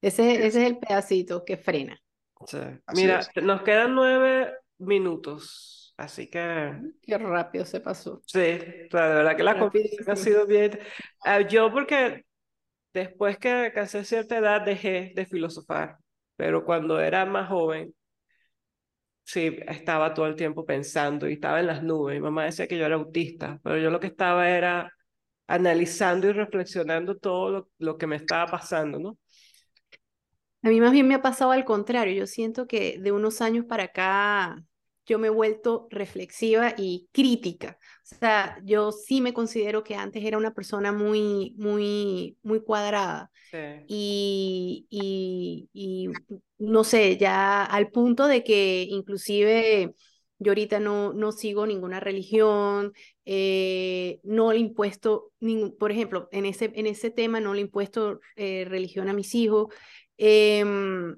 A: Ese,
C: Es.
A: ese es el pedacito que frena.
B: Mira,
C: es.
B: nos quedan nueve minutos, así que
A: Qué rápido se pasó.
B: sí, o sea, de verdad que la conversación ha sido bien. Ah, yo porque después que alcancé cierta edad dejé de filosofar, pero cuando era más joven, sí, estaba todo el tiempo pensando y estaba en las nubes. Mi mamá decía que yo era autista, pero yo lo que estaba era analizando y reflexionando todo lo, lo que me estaba pasando, ¿no?
A: A mí más bien me ha pasado al contrario. Yo siento que de unos años para acá yo me he vuelto reflexiva y crítica. O sea, yo sí me considero que antes era una persona muy, muy, muy cuadrada. Y, y, y, no sé, ya al punto de que inclusive yo ahorita no, no sigo ninguna religión, eh, no le impuesto, ningún, por ejemplo, en ese, en ese tema no le impuesto eh, religión a mis hijos. Em,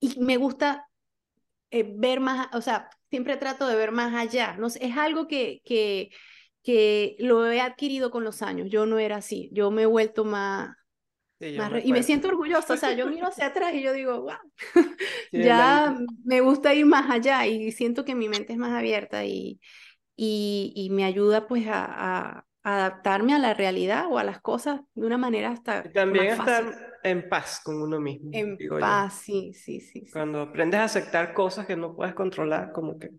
A: y me gusta eh, ver más, o sea, siempre trato de ver más allá. No es algo que, que, que lo he adquirido con los años. Yo no era así. Yo me he vuelto más, y me siento orgullosa, o sea, yo miro hacia atrás y yo digo, wow, ya me gusta ir más allá y siento que mi mente es más abierta y, y, y me ayuda pues a, adaptarme a la realidad o a las cosas de una manera hasta
B: también estar en paz con uno mismo.
A: En paz, sí, sí, sí,
B: Cuando aprendes a aceptar cosas que no puedes controlar, como que...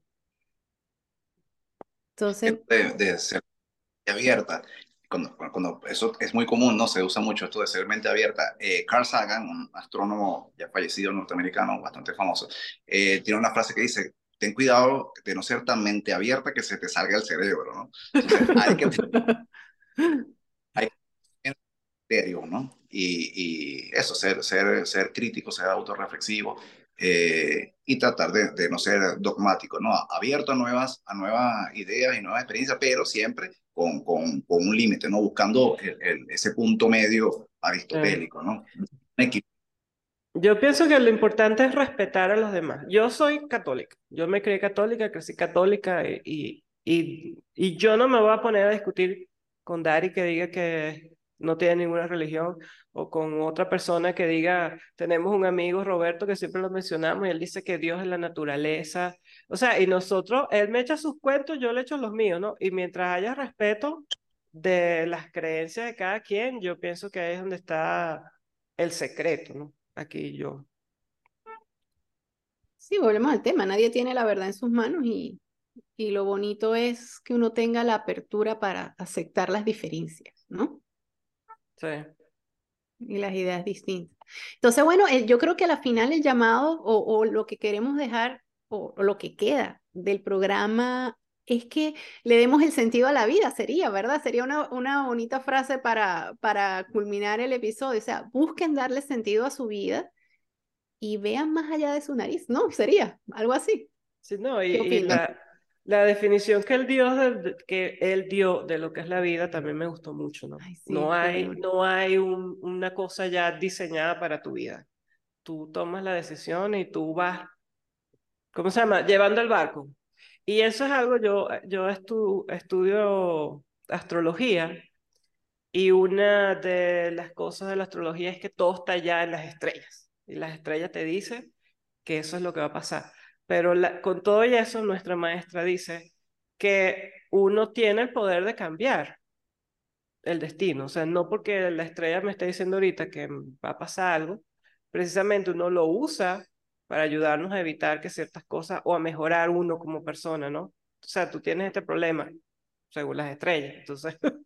A: Entonces...
C: De, ser abierta. Cuando, cuando, eso es muy común, ¿no? Se usa mucho esto de ser mente abierta. Eh, Carl Sagan, un astrónomo ya fallecido norteamericano, bastante famoso, eh, tiene una frase que dice, ten cuidado de no ser tan mente abierta que se te salga el cerebro, ¿no? hay que... hay que ¿no? Y, y, eso, ser, ser, ser crítico, ser autorreflexivo eh, y tratar de, de, no ser dogmático, ¿no? Abierto a nuevas, a nuevas ideas y nuevas experiencias, pero siempre con, con, con un límite, ¿no? Buscando el, ese punto medio aristotélico, ¿no?
B: Yo pienso que lo importante es respetar a los demás. Yo soy católica, yo me creí católica, crecí católica y, y, y yo no me voy a poner a discutir con Dari que diga que no tiene ninguna religión o con otra persona que diga, tenemos un amigo Roberto que siempre lo mencionamos y él dice que Dios es la naturaleza. O sea, y nosotros, él me echa sus cuentos, yo le echo los míos, ¿no? Y mientras haya respeto de las creencias de cada quien, yo pienso que ahí es donde está el secreto, ¿no? aquí yo.
A: Sí, volvemos al tema, nadie tiene la verdad en sus manos y, y lo bonito es que uno tenga la apertura para aceptar las diferencias, ¿no?
B: Sí.
A: Y las ideas distintas. Entonces, bueno, yo creo que al final el llamado o, o lo que queremos dejar o, o, lo que queda del programa es que le demos el sentido a la vida, sería, ¿verdad? Sería una, una bonita frase para, para culminar el episodio. O sea, busquen darle sentido a su vida y vean más allá de su nariz, ¿no? Sería algo así.
B: Sí, no, y, la, la, definición que él, dio de, que él dio de lo que es la vida también me gustó mucho, ¿no? no hay, no hay un, una cosa ya diseñada para tu vida. Tú tomas la decisión y tú vas, ¿cómo se llama? Llevando el barco y eso es algo, yo, yo estudio astrología y una de las cosas de la astrología es que todo está ya en las estrellas y las estrellas te dicen que eso es lo que va a pasar. Pero con todo eso, nuestra maestra dice que uno tiene el poder de cambiar el destino. O sea, no porque la estrella me esté diciendo ahorita que va a pasar algo, precisamente uno lo usa para ayudarnos a evitar que ciertas cosas o a mejorar uno como persona, ¿no? O sea, tú tienes este problema según las estrellas, entonces.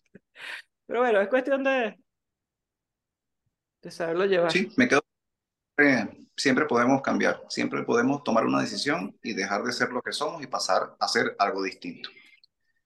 B: Pero bueno, es cuestión de, de saberlo llevar.
C: Sí, me quedo. Siempre podemos cambiar, siempre podemos tomar una decisión y dejar de ser lo que somos y pasar a ser algo distinto.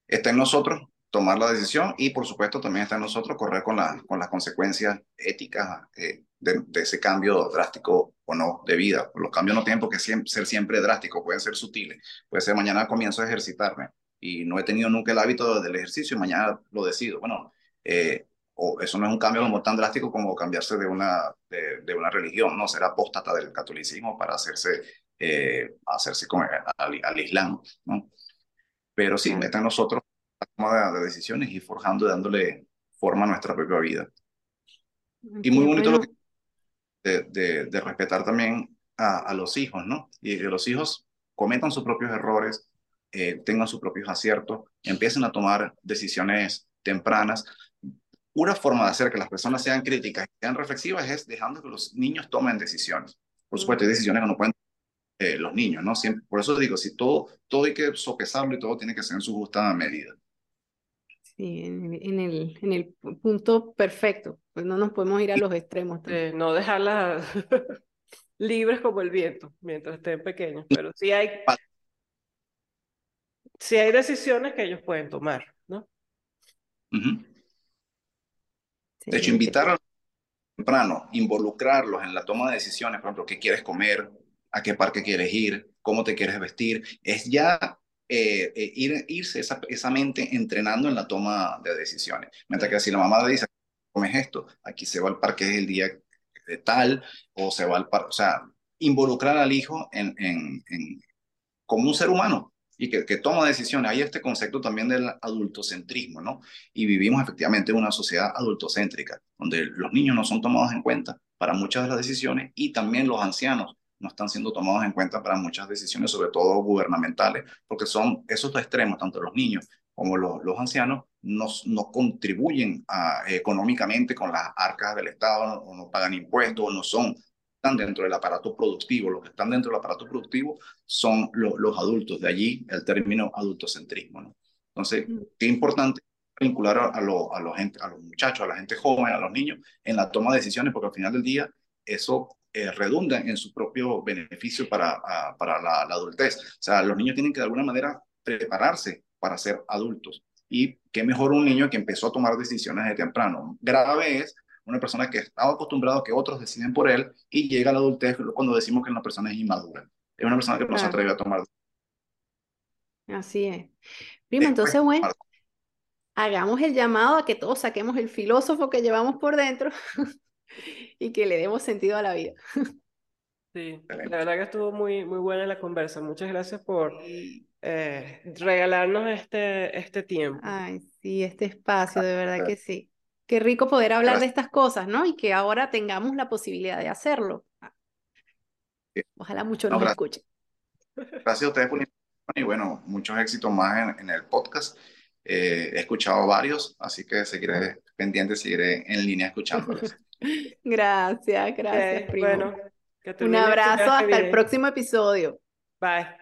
C: Está en nosotros tomar la decisión y por supuesto también está en nosotros correr con, la, con las consecuencias éticas eh, de, ese cambio drástico o no de vida. Los cambios no tienen por qué ser siempre drásticos, pueden ser sutiles. Puede ser mañana comienzo a ejercitarme y no he tenido nunca el hábito del ejercicio y mañana lo decido. bueno, eh, o eso no es un cambio como tan drástico como cambiarse de una, de, una religión, no ser apóstata del catolicismo para hacerse, eh, hacerse con, al, al Islam. ¿no? Pero sí, está en nosotros toma de, decisiones y forjando y dándole forma a nuestra propia vida. Y muy bonito lo que, de, de, respetar también a, a, los hijos, ¿no? Y que los hijos cometan sus propios errores, eh, tengan sus propios aciertos, empiecen a tomar decisiones tempranas. Una forma de hacer que las personas sean críticas y sean reflexivas es dejando que los niños tomen decisiones. Por supuesto, hay decisiones que no pueden eh, los niños, ¿no? Siempre, por eso digo, si todo, todo hay que sopesarlo y todo tiene que ser en su justa medida.
A: Sí, en, el, en el punto perfecto, pues no nos podemos ir a los extremos.
B: no dejarlas libres como el viento mientras estén pequeños, pero sí hay, sí hay decisiones que ellos pueden tomar, ¿no?
C: De hecho, invitar a temprano, involucrarlos en la toma de decisiones, por ejemplo, qué quieres comer, a qué parque quieres ir, cómo te quieres vestir, es ya eh, eh, ir, irse esa, esa, mente entrenando en la toma de decisiones. Mientras que si la mamá le dice, comes esto, aquí se va al parque el día de tal, o se va al parque, o sea, involucrar al hijo en, en, en como un ser humano, y que, que, toma decisiones. Hay este concepto también del adultocentrismo, ¿no? Y vivimos efectivamente en una sociedad adultocéntrica, donde los niños no son tomados en cuenta para muchas de las decisiones y también los ancianos no están siendo tomados en cuenta para muchas decisiones, sobre todo gubernamentales, porque son esos dos extremos, tanto los niños como los, los ancianos, no, no contribuyen a, económicamente con las arcas del Estado, o no pagan impuestos, o no son están dentro del aparato productivo, los que están dentro del aparato productivo son los adultos, de allí el término adultocentrismo. ¿no? Entonces, mm. qué importante vincular a, a, lo, a, los gente, a los muchachos, a la gente joven, a los niños en la toma de decisiones, porque al final del día eso eh, redunda en su propio beneficio para, para la, la, adultez. O sea, los niños tienen que de alguna manera prepararse para ser adultos. Y qué mejor un niño que empezó a tomar decisiones de temprano. Grave es una persona que estaba acostumbrado a que otros deciden por él y llega a la adultez cuando decimos que una persona es inmadura. Es una persona que no se atreve a tomar.
A: Así es. Prima, entonces, bueno, hagamos el llamado a que todos saquemos el filósofo que llevamos por dentro y que le demos sentido a la vida.
B: Sí, la verdad que estuvo muy, muy buena la conversa. Muchas gracias por eh, regalarnos este, este tiempo.
A: Ay, sí, este espacio, de verdad que sí. Qué rico poder hablar de estas cosas, ¿no? Y que ahora tengamos la posibilidad de hacerlo. Ojalá muchos nos escuchen.
C: Gracias a ustedes por y bueno, muchos éxitos más en, el podcast. Eh, he escuchado varios, así que seguiré pendiente, seguiré en línea escuchándolos.
A: gracias, gracias, primo. Bueno, Un abrazo, hasta el próximo episodio.
B: Bye.